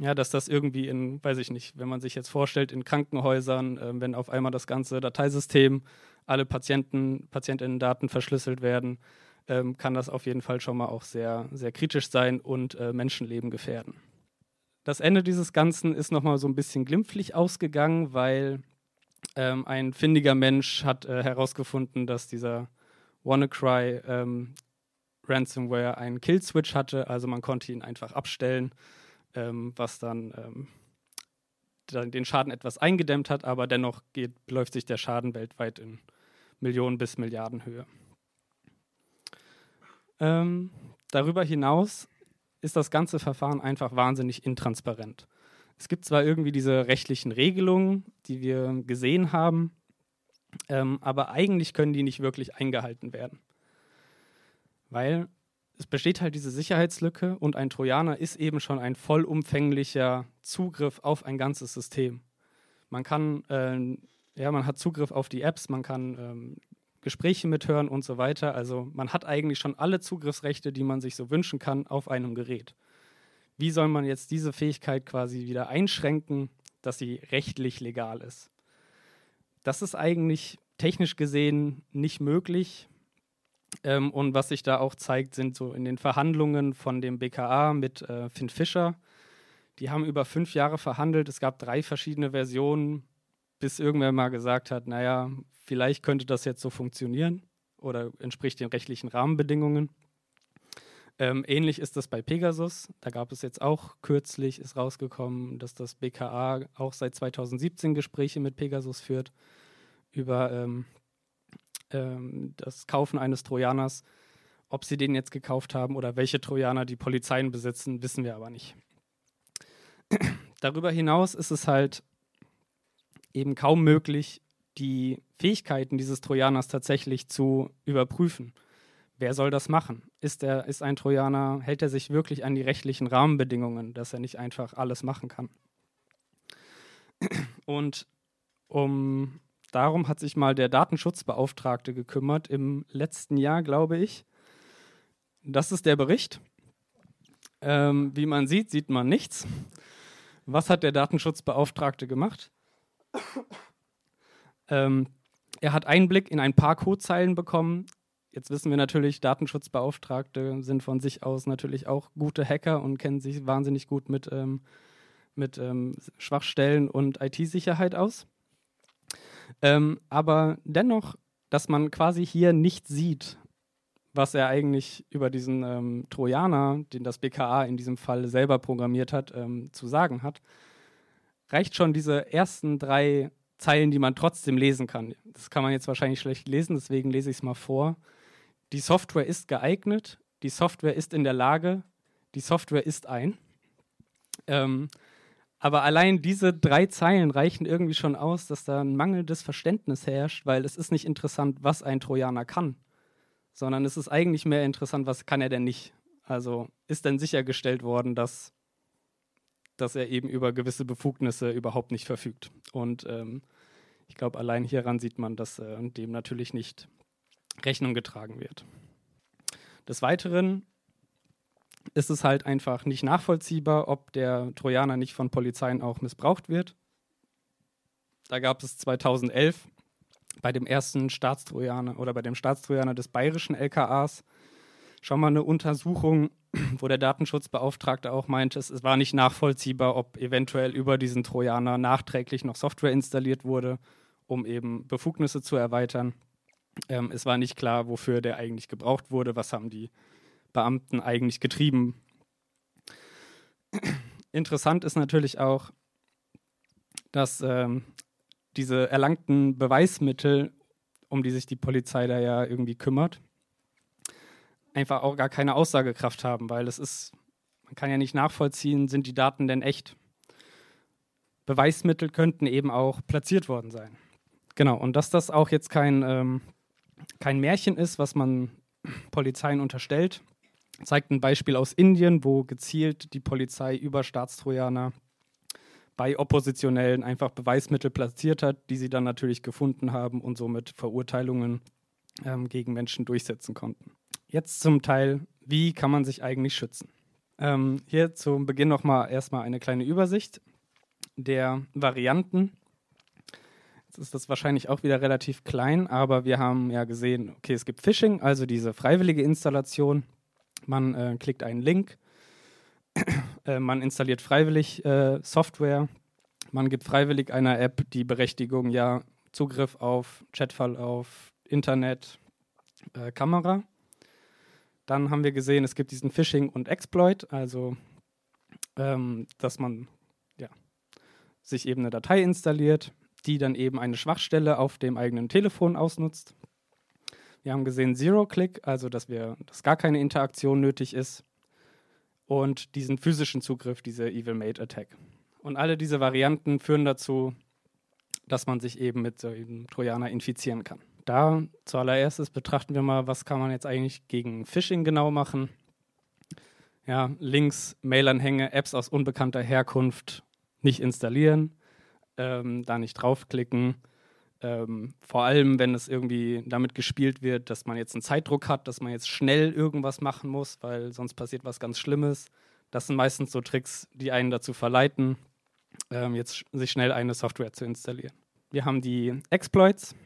Ja, dass das irgendwie in, weiß ich nicht, wenn man sich jetzt vorstellt, in Krankenhäusern, äh, wenn auf einmal das ganze Dateisystem alle Patienten, Patientinnendaten verschlüsselt werden, ähm, kann das auf jeden Fall schon mal auch sehr, sehr kritisch sein und äh, Menschenleben gefährden. Das Ende dieses Ganzen ist nochmal so ein bisschen glimpflich ausgegangen, weil ähm, ein findiger Mensch hat äh, herausgefunden, dass dieser WannaCry ähm, Ransomware einen Kill-Switch hatte, also man konnte ihn einfach abstellen, ähm, was dann, ähm, dann, den Schaden etwas eingedämmt hat, aber dennoch geht, beläuft sich der Schaden weltweit in Millionen bis Milliardenhöhe. Ähm, darüber hinaus ist das ganze Verfahren einfach wahnsinnig intransparent. Es gibt zwar irgendwie diese rechtlichen Regelungen, die wir gesehen haben, ähm, aber eigentlich können die nicht wirklich eingehalten werden. Weil es besteht halt diese Sicherheitslücke und ein Trojaner ist eben schon ein vollumfänglicher Zugriff auf ein ganzes System. Man kann, äh, ja, man hat Zugriff auf die Apps, man kann ähm, Gespräche mithören und so weiter. Also man hat eigentlich schon alle Zugriffsrechte, die man sich so wünschen kann, auf einem Gerät. Wie soll man jetzt diese Fähigkeit quasi wieder einschränken, dass sie rechtlich legal ist? Das ist eigentlich technisch gesehen nicht möglich. Ähm, und was sich da auch zeigt, sind so in den Verhandlungen von dem BKA mit äh, Finn Fischer. Die haben über fünf Jahre verhandelt. Es gab drei verschiedene Versionen, bis irgendwer mal gesagt hat, naja, vielleicht könnte das jetzt so funktionieren oder entspricht den rechtlichen Rahmenbedingungen. Ähm, ähnlich ist das bei Pegasus. Da gab es jetzt auch kürzlich, ist rausgekommen, dass das BKA auch seit 2017 Gespräche mit Pegasus führt über ähm, ähm, das Kaufen eines Trojaners. Ob sie den jetzt gekauft haben oder welche Trojaner die Polizeien besitzen, wissen wir aber nicht. Darüber hinaus ist es halt eben kaum möglich, die Fähigkeiten dieses Trojaners tatsächlich zu überprüfen. Wer soll das machen? Ist, er, ist ein Trojaner, hält er sich wirklich an die rechtlichen Rahmenbedingungen, dass er nicht einfach alles machen kann? Und um, darum hat sich mal der Datenschutzbeauftragte gekümmert im letzten Jahr, glaube ich. Das ist der Bericht. Ähm, wie man sieht, sieht man nichts. Was hat der Datenschutzbeauftragte gemacht? ähm, er hat Einblick in ein paar Codezeilen bekommen, Jetzt wissen wir natürlich, Datenschutzbeauftragte sind von sich aus natürlich auch gute Hacker und kennen sich wahnsinnig gut mit, ähm, mit ähm, Schwachstellen und IT-Sicherheit aus. Ähm, aber dennoch, dass man quasi hier nicht sieht, was er eigentlich über diesen ähm, Trojaner, den das BKA in diesem Fall selber programmiert hat, ähm, zu sagen hat, reicht schon diese ersten drei Zeilen, die man trotzdem lesen kann. Das kann man jetzt wahrscheinlich schlecht lesen, deswegen lese ich es mal vor. Die Software ist geeignet, die Software ist in der Lage, die Software ist ein. Ähm, aber allein diese drei Zeilen reichen irgendwie schon aus, dass da ein mangelndes Verständnis herrscht, weil es ist nicht interessant, was ein Trojaner kann, sondern es ist eigentlich mehr interessant, was kann er denn nicht. Also ist denn sichergestellt worden, dass, dass er eben über gewisse Befugnisse überhaupt nicht verfügt. Und ähm, ich glaube, allein hieran sieht man, dass äh, dem natürlich nicht Rechnung getragen wird. Des Weiteren ist es halt einfach nicht nachvollziehbar, ob der Trojaner nicht von Polizeien auch missbraucht wird. Da gab es 2011 bei dem ersten Staatstrojaner oder bei dem Staatstrojaner des bayerischen LKAs schon mal eine Untersuchung, wo der Datenschutzbeauftragte auch meinte, es war nicht nachvollziehbar, ob eventuell über diesen Trojaner nachträglich noch Software installiert wurde, um eben Befugnisse zu erweitern. Ähm, es war nicht klar, wofür der eigentlich gebraucht wurde, was haben die Beamten eigentlich getrieben. Interessant ist natürlich auch, dass ähm, diese erlangten Beweismittel, um die sich die Polizei da ja irgendwie kümmert, einfach auch gar keine Aussagekraft haben, weil es ist, man kann ja nicht nachvollziehen, sind die Daten denn echt? Beweismittel könnten eben auch platziert worden sein. Genau, und dass das auch jetzt kein ähm, kein Märchen ist, was man Polizeien unterstellt. Zeigt ein Beispiel aus Indien, wo gezielt die Polizei über Staatstrojaner bei Oppositionellen einfach Beweismittel platziert hat, die sie dann natürlich gefunden haben und somit Verurteilungen ähm, gegen Menschen durchsetzen konnten. Jetzt zum Teil, wie kann man sich eigentlich schützen? Ähm, hier zum Beginn nochmal erstmal eine kleine Übersicht der Varianten ist das wahrscheinlich auch wieder relativ klein, aber wir haben ja gesehen, okay, es gibt Phishing, also diese freiwillige Installation. Man äh, klickt einen Link, äh, man installiert freiwillig äh, Software, man gibt freiwillig einer App die Berechtigung, ja, Zugriff auf Chatverlauf, Internet, äh, Kamera. Dann haben wir gesehen, es gibt diesen Phishing und Exploit, also ähm, dass man ja, sich eben eine Datei installiert, die dann eben eine Schwachstelle auf dem eigenen Telefon ausnutzt. Wir haben gesehen Zero-Click, also dass, wir, dass gar keine Interaktion nötig ist. Und diesen physischen Zugriff, diese Evil Mate Attack. Und alle diese Varianten führen dazu, dass man sich eben mit so einem Trojaner infizieren kann. Da zuallererst betrachten wir mal, was kann man jetzt eigentlich gegen Phishing genau machen. Ja, Links, Mailanhänge, Apps aus unbekannter Herkunft nicht installieren, ähm, da nicht draufklicken. Ähm, vor allem, wenn es irgendwie damit gespielt wird, dass man jetzt einen Zeitdruck hat, dass man jetzt schnell irgendwas machen muss, weil sonst passiert was ganz Schlimmes. Das sind meistens so Tricks, die einen dazu verleiten, ähm, jetzt sich schnell eine Software zu installieren. Wir haben die Exploits.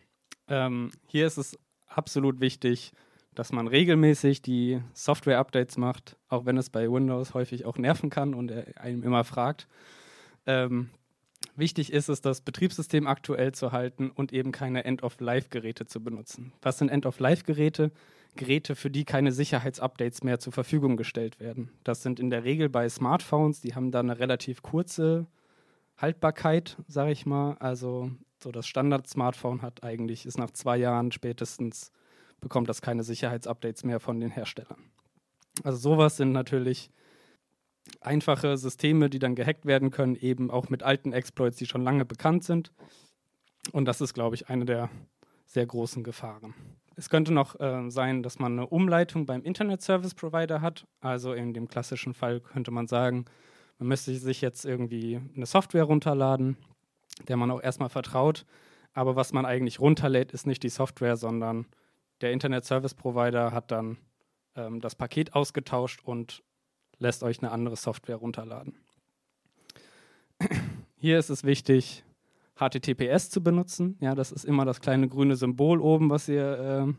Ähm, hier ist es absolut wichtig, dass man regelmäßig die Software-Updates macht, auch wenn es bei Windows häufig auch nerven kann und er einem immer fragt. Ähm, wichtig ist es, das Betriebssystem aktuell zu halten und eben keine End-of-Life-Geräte zu benutzen. Was sind End-of-Life-Geräte? Geräte, für die keine Sicherheitsupdates mehr zur Verfügung gestellt werden. Das sind in der Regel bei Smartphones, die haben da eine relativ kurze Haltbarkeit, sage ich mal. Also so das Standard-Smartphone hat eigentlich, ist nach zwei Jahren spätestens, bekommt das keine Sicherheitsupdates mehr von den Herstellern. Also sowas sind natürlich einfache Systeme, die dann gehackt werden können, eben auch mit alten Exploits, die schon lange bekannt sind. Und das ist, glaube ich, eine der sehr großen Gefahren. Es könnte noch äh, sein, dass man eine Umleitung beim Internet Service Provider hat. Also in dem klassischen Fall könnte man sagen, man müsste sich jetzt irgendwie eine Software runterladen, der man auch erstmal vertraut. Aber was man eigentlich runterlädt, ist nicht die Software, sondern der Internet Service Provider hat dann ähm, das Paket ausgetauscht und lässt euch eine andere Software runterladen. Hier ist es wichtig, HTTPS zu benutzen. Ja, das ist immer das kleine grüne Symbol oben, was ihr äh,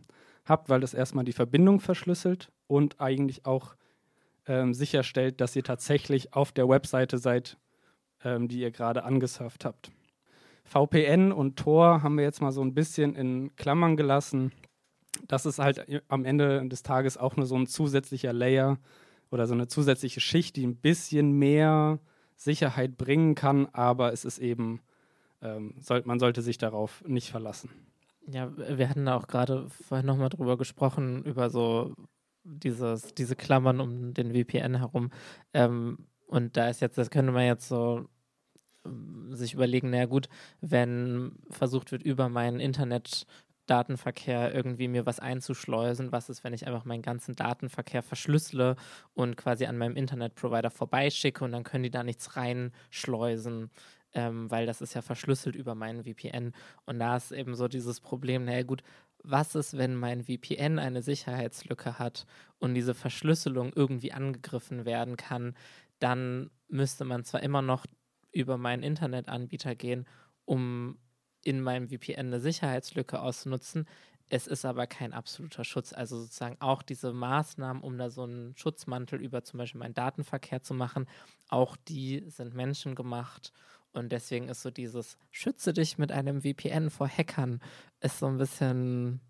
habt, weil das erstmal die Verbindung verschlüsselt und eigentlich auch ähm, sicherstellt, dass ihr tatsächlich auf der Webseite seid, ähm, die ihr gerade angesurft habt. VPN und Tor haben wir jetzt mal so ein bisschen in Klammern gelassen. Das ist halt am Ende des Tages auch nur so ein zusätzlicher Layer oder so eine zusätzliche Schicht, die ein bisschen mehr Sicherheit bringen kann, aber es ist eben, ähm, soll, man sollte sich darauf nicht verlassen. Ja, wir hatten auch gerade vorhin nochmal drüber gesprochen, über so dieses, diese Klammern um den VPN herum. Ähm, und da ist jetzt, das könnte man jetzt so ähm, sich überlegen, naja gut, wenn versucht wird, über meinen Internetdatenverkehr irgendwie mir was einzuschleusen, was ist, wenn ich einfach meinen ganzen Datenverkehr verschlüssele und quasi an meinem Internetprovider vorbeischicke und dann können die da nichts reinschleusen, ähm, weil das ist ja verschlüsselt über meinen VPN. Und da ist eben so dieses Problem, naja gut, was ist, wenn mein VPN eine Sicherheitslücke hat und diese Verschlüsselung irgendwie angegriffen werden kann, dann müsste man zwar immer noch über meinen Internetanbieter gehen, um in meinem VPN eine Sicherheitslücke auszunutzen. Es ist aber kein absoluter Schutz. Also sozusagen auch diese Maßnahmen, um da so einen Schutzmantel über zum Beispiel meinen Datenverkehr zu machen, auch die sind menschengemacht und deswegen ist so dieses Schütze dich mit einem VPN vor Hackern ist so ein bisschen,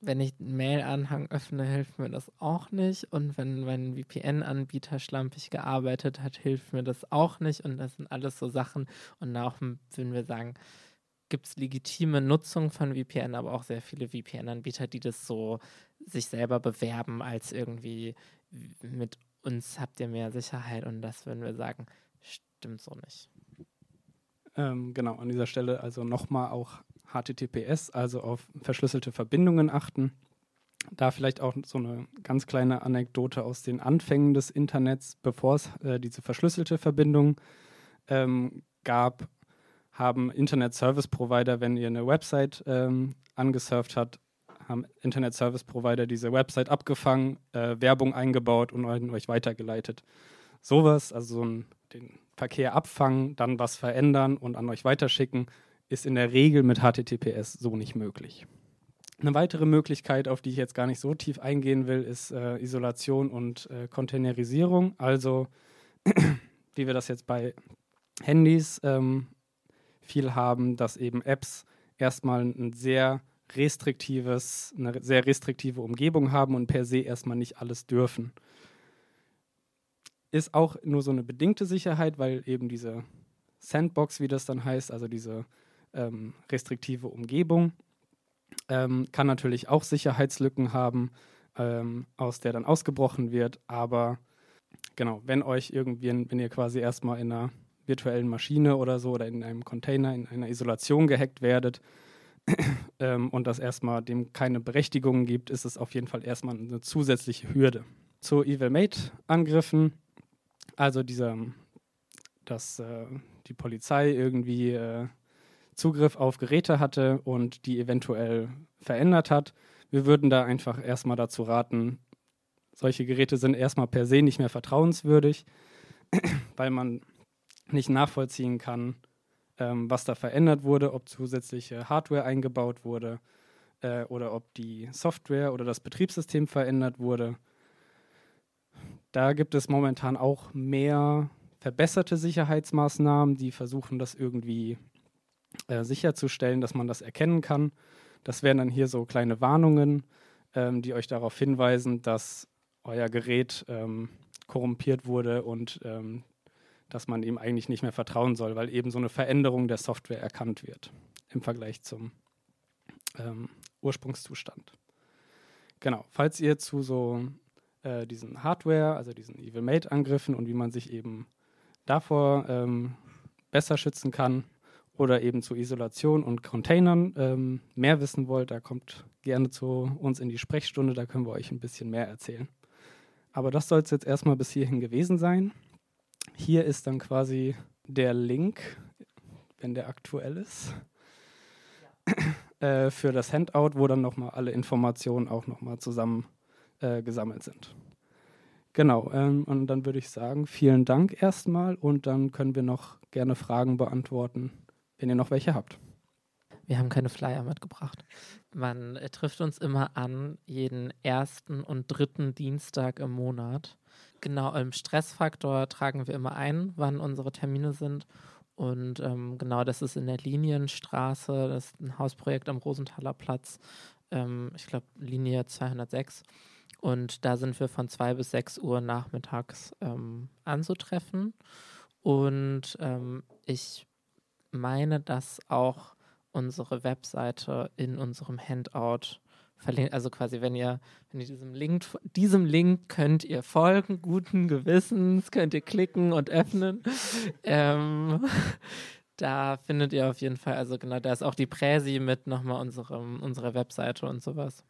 wenn ich einen Mail-Anhang öffne, hilft mir das auch nicht. Und wenn mein VPN-Anbieter schlampig gearbeitet hat, hilft mir das auch nicht. Und das sind alles so Sachen. Und auch würden wir sagen, gibt es legitime Nutzung von VPN, aber auch sehr viele VPN-Anbieter, die das so sich selber bewerben als irgendwie mit uns habt ihr mehr Sicherheit und das würden wir sagen, stimmt so nicht. Ähm, genau, an dieser Stelle also nochmal auch HTTPS, also auf verschlüsselte Verbindungen achten. Da vielleicht auch so eine ganz kleine Anekdote aus den Anfängen des Internets, bevor es äh, diese verschlüsselte Verbindung ähm, gab, haben Internet Service Provider, wenn ihr eine Website ähm, angesurft habt, haben Internet Service Provider diese Website abgefangen, äh, Werbung eingebaut und euch weitergeleitet. Sowas, also so ein, den Verkehr abfangen, dann was verändern und an euch weiterschicken, ist in der Regel mit HTTPS so nicht möglich. Eine weitere Möglichkeit, auf die ich jetzt gar nicht so tief eingehen will, ist äh, Isolation und äh, Containerisierung. Also, wie wir das jetzt bei Handys ähm, viel haben, dass eben Apps erstmal ein sehr restriktives, eine sehr restriktive Umgebung haben und per se erstmal nicht alles dürfen. Ist auch nur so eine bedingte Sicherheit, weil eben diese Sandbox, wie das dann heißt, also diese ähm, restriktive Umgebung, ähm, kann natürlich auch Sicherheitslücken haben, ähm, aus der dann ausgebrochen wird. Aber genau, wenn euch irgendwie, wenn ihr quasi erstmal in einer virtuellen Maschine oder so oder in einem Container, in einer Isolation gehackt werdet ähm, und das erstmal dem keine Berechtigungen gibt, ist es auf jeden Fall erstmal eine zusätzliche Hürde. Zu Evil Mate-Angriffen, also dieser, dass äh, die Polizei irgendwie äh, Zugriff auf Geräte hatte und die eventuell verändert hat. Wir würden da einfach erstmal dazu raten, solche Geräte sind erstmal per se nicht mehr vertrauenswürdig, weil man nicht nachvollziehen kann, ähm, was da verändert wurde, ob zusätzliche Hardware eingebaut wurde äh, oder ob die Software oder das Betriebssystem verändert wurde. Da gibt es momentan auch mehr verbesserte Sicherheitsmaßnahmen, die versuchen, das irgendwie äh, sicherzustellen, dass man das erkennen kann. Das wären dann hier so kleine Warnungen, ähm, die euch darauf hinweisen, dass euer Gerät ähm, korrumpiert wurde und ähm, dass man ihm eigentlich nicht mehr vertrauen soll, weil eben so eine Veränderung der Software erkannt wird im Vergleich zum ähm, Ursprungszustand. Genau, falls ihr zu so äh, diesen Hardware, also diesen Evil Mate-Angriffen und wie man sich eben davor ähm, besser schützen kann oder eben zu Isolation und Containern ähm, mehr wissen wollt, da kommt gerne zu uns in die Sprechstunde, da können wir euch ein bisschen mehr erzählen. Aber das soll es jetzt erstmal bis hierhin gewesen sein. Hier ist dann quasi der Link, wenn der aktuell ist, äh, für das Handout, wo dann nochmal alle Informationen auch nochmal zusammen äh, gesammelt sind. Genau, ähm, und dann würde ich sagen, vielen Dank erstmal und dann können wir noch gerne Fragen beantworten, wenn ihr noch welche habt. Wir haben keine Flyer mitgebracht. Man äh, trifft uns immer an, jeden ersten und dritten Dienstag im Monat. Genau, im Stressfaktor tragen wir immer ein, wann unsere Termine sind. Und ähm, genau, das ist in der Linienstraße, das ist ein Hausprojekt am Rosenthaler Platz, ähm, ich glaube Linie 206. Und da sind wir von 2 bis 6 Uhr nachmittags ähm, anzutreffen. Und ähm, ich meine, dass auch unsere Webseite in unserem Handout verlinkt. Also quasi, wenn ihr, wenn ihr diesem Link, diesem Link könnt ihr folgen, guten Gewissens, könnt ihr klicken und öffnen. ähm, da findet ihr auf jeden Fall, also genau, da ist auch die Präsi mit nochmal unserem, unserer Webseite und sowas.